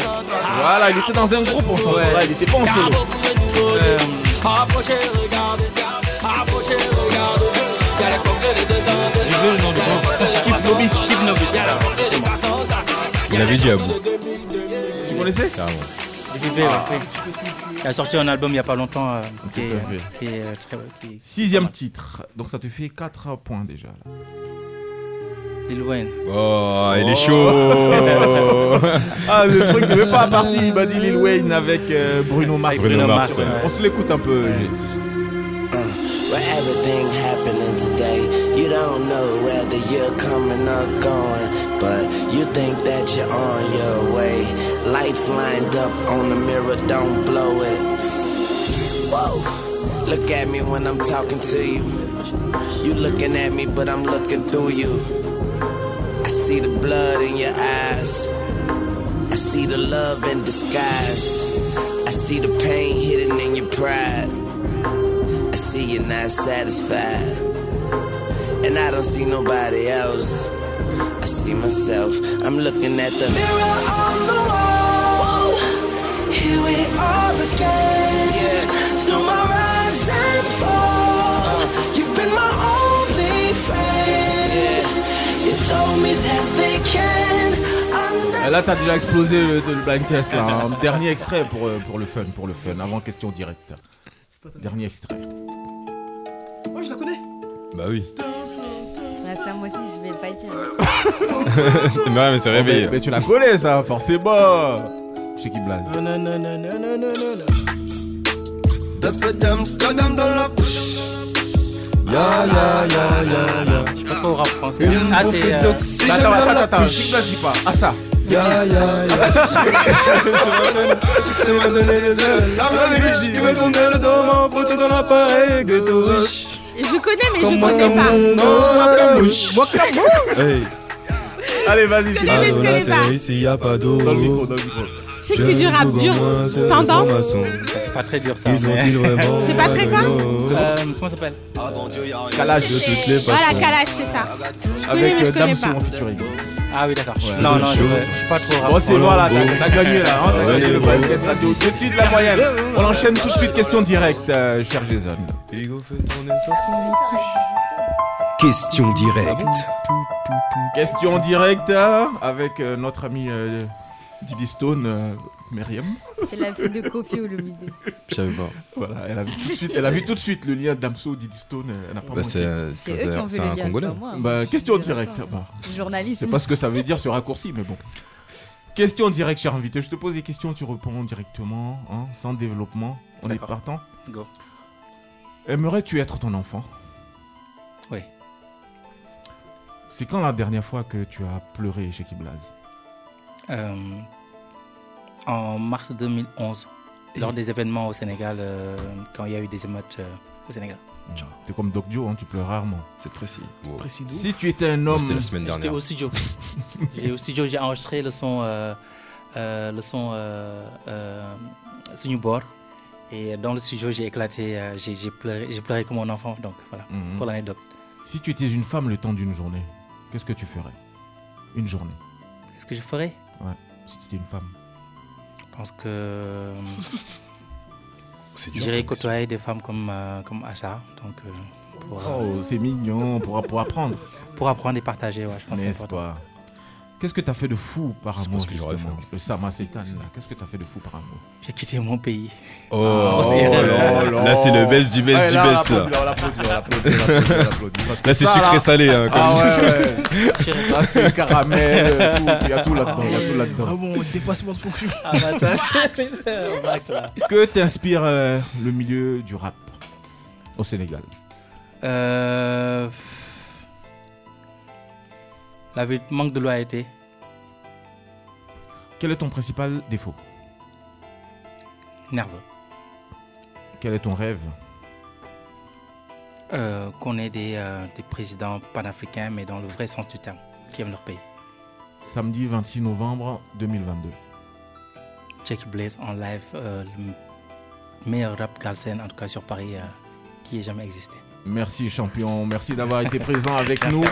Voilà, il était dans un groupe on s'en va, il était pas en solo. euh, Approchez, regardez. Le nom du groupe. Il avait dit à bout. Tu connaissais Carrément. Ouais, oui. Il a sorti un album il y a pas longtemps euh, qui, est, Tout à fait. qui est euh, très. Qui... Sixième titre, donc ça te fait 4 points déjà. Là. Lil Wayne. Oh, il est chaud. ah, le truc ne veut pas partir. Il m'a dit Lil Wayne avec euh, Bruno Mars. Avec Bruno Mars, ouais. On se l'écoute un peu. Where everything happening today, don't know whether you're coming or going, but you think that you're on your way. Life lined up on the mirror, don't blow it. Whoa. Look at me when I'm talking to you. You looking at me, but I'm looking through you. I see the blood in your eyes. I see the love in disguise. I see the pain hidden in your pride. I see you're not satisfied. And I don't see nobody else. I see myself. I'm looking at the mirror on the wall. Here we are again. Yeah. Through my rise and fall. You've been my only friend. You told me that they can Euh, Là, t'as déjà explosé le, le blind test. Là. Un dernier extrait pour, euh, pour le fun, pour le fun, avant question directe. Dernier extrait. Oh, je la connais. Bah oui. Ah, ça, moi aussi, je vais pas dire. non, mais c'est Oh, réveillé. mais, mais tu la connais, ça, forcément. Je sais qui blase. Non, non, non, non, non, non, non, non. dans la bouche. Ya, ya, ya, ya, ya. Je sais pas trop au rap français. Une Ah, c'est. euh, d'oxygène Attends, attends, la attends. Qui blase dit pas Ah, ça. Ya, ya, Tu veux tourner le dos, m'en foutre dans l'appareil, ghetto riche. Je connais, mais je connais pas. mouche. Hey. Allez, vas-y, Désolé, finis. je connais pas. Ici, y a pas d'eau. Dans le micro, dans le micro. Je sais que c'est du rap dur. Tendance. C'est pas très dur ça. Ils mais- ont-ils vraiment C'est pas très quoi Euh, Comment ça s'appelle? Toutes les Voilà. Kalash, c'est ça. Je connais, mais je euh, connais Damso pas. Ah oui, d'accord. Ouais. Non, non, je suis pas trop. Bon, c'est voilà, t'as gagné là. hein, T'as Ouais, gagné le au défi de la moyenne. On enchaîne tout de suite. Question directe, euh, cher Jason. Question directe. Question directe avec euh, notre ami euh, Didi Stone, euh, Myriam. C'est la fille de Kofi Olomide. Je savais pas. Voilà, elle a vu tout de suite, elle a vu tout de suite le lien Damso Didi Stone. euh, Elle n'a pas Bah, manqué. c'est eux qui ont fait le un lien, Congolais. c'est pas moi. Bah, question directe. Bah, Journaliste. c'est pas ce que ça veut dire ce raccourci, mais bon. Question directe, cher invité. Je te pose des questions, tu réponds directement, hein, sans développement. On est partant. Go. Aimerais-tu être ton enfant? Oui. C'est quand la dernière fois que tu as pleuré chez Kiblaz Euh, en mars 2011, lors des événements au Sénégal, euh, quand il y a eu des émeutes euh, au Sénégal. T'es comme Doc Dio, hein, tu pleures rarement. C'est précis. Précis Si tu étais un homme. C'était la semaine J'étais dernière. au studio. J'ai au studio, j'ai enregistré le son, euh, euh, le son euh, euh, Sunyu Bor. Et dans le studio, j'ai éclaté, euh, j'ai pleuré, j'ai pleuré comme un enfant. Donc voilà, Mhm. pour l'anecdote. Si tu étais une femme le temps d'une journée, qu'est-ce que tu ferais? Une journée. Qu'est-ce que je ferais? Ouais, si tu étais une femme. Je pense que dur. j'irai côtoyer des femmes comme, euh, comme Asha. Donc, euh, pour, euh, Oh, c'est mignon, pour, pour apprendre. pour apprendre et partager, ouais, je pense que c'est important. pas? Qu'est-ce que tu as fait de fou par amour justement Le Sama Seitan, là. Qu'est-ce que tu as fait de fou par amour J'ai quitté mon pays. Oh, Grosse oh erreur. là là, c'est le best du best Ouais, du là, best, là. Là, c'est sucré salé, hein, comme Ah ouais, ouais. C'est caramel. Il y a tout là-dedans. Il y a tout là-dedans. Ah bon, dépassement de fonction. Ah bah ça, c'est là. Que t'inspire euh, le milieu du rap au Sénégal? Euh... La vie manque de loyauté. Quel est ton principal défaut? Nerveux. Quel est ton rêve? Euh, qu'on ait des, euh, des présidents panafricains, mais dans le vrai sens du terme, qui aiment leur pays. Samedi 26 novembre 2022. Jackie Blaze en live, euh, le meilleur rap galsen, en tout cas sur Paris, qui ait jamais existé. Merci champion, merci d'avoir été présent avec Merci nous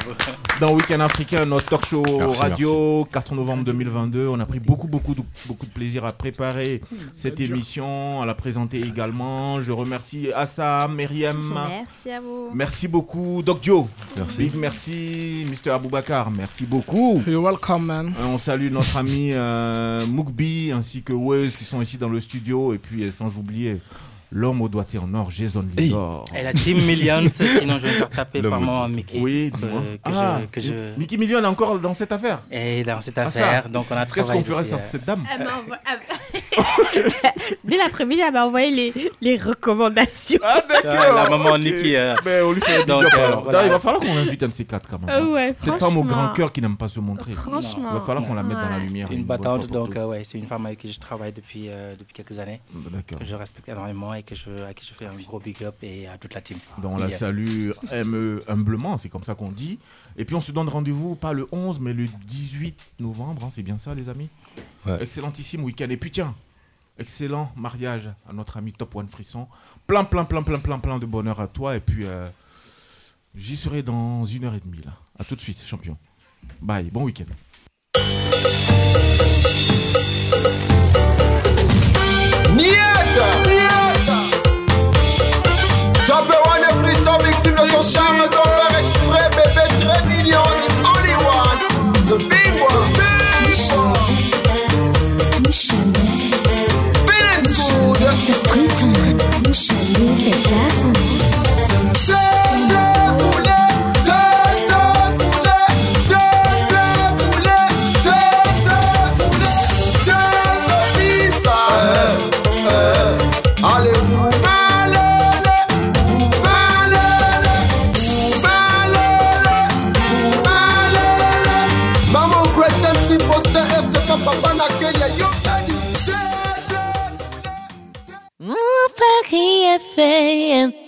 dans Week-end Africain, notre talk show Merci, radio, 4 novembre 2022. On a pris beaucoup, beaucoup, de, beaucoup de plaisir à préparer cette émission, à la présenter également. Je remercie Assa, Myriam. Merci à vous. Merci beaucoup, Doc Joe. Merci. Big merci, Mr. Aboubakar. Merci beaucoup. You're welcome, man. Euh, On salue notre ami euh, Moukbi ainsi que Wes qui sont ici dans le studio. Et puis, euh, sans oublier l'homme au doigté en or, Jason Lidor. Et la Team Millions, sinon je vais me faire taper par mon. Mickey. Oui, que, dis-moi. que Ah, je, que je... Mickey Million est encore dans cette affaire? Et dans cette Ah, affaire, donc on a Qu'est-ce travaillé. qu'on ferait sans euh, cette dame? Elle m'a envoyé- elle- Dès l'après-midi, elle m'a envoyé les, les recommandations. Ah, Ah, la maman Nikki. euh, Mais on lui fait donc, euh, voilà. Il va falloir qu'on l'invite un de ces quatre quand même. Ah ouais, Cette femme au grand cœur qui n'aime pas se montrer. Franchement. Il va falloir qu'on la mette dans la lumière. Une battante, donc euh, ouais, c'est une femme avec qui je travaille depuis, euh, depuis quelques années. D'accord. Que je respecte énormément et que je, à qui je fais un gros big up et à toute la team. Donc on la salue humblement, c'est comme ça qu'on dit. Et puis on se donne rendez-vous pas le 11 mais le 18 novembre, hein, c'est bien ça les amis? Ouais. Excellentissime week-end. Et puis tiens, excellent mariage à notre ami Top One Frisson. Plein, plein, plein, plein, plein, plein de bonheur à toi. Et puis euh, j'y serai dans une heure et demie là. À tout de suite, champion. Bye, bon week-end. Nieta! One every so victime de son charme, son père exprès, bébé très mignon, the only one, the big one. Feelings good. Daddy. Mon Paris FM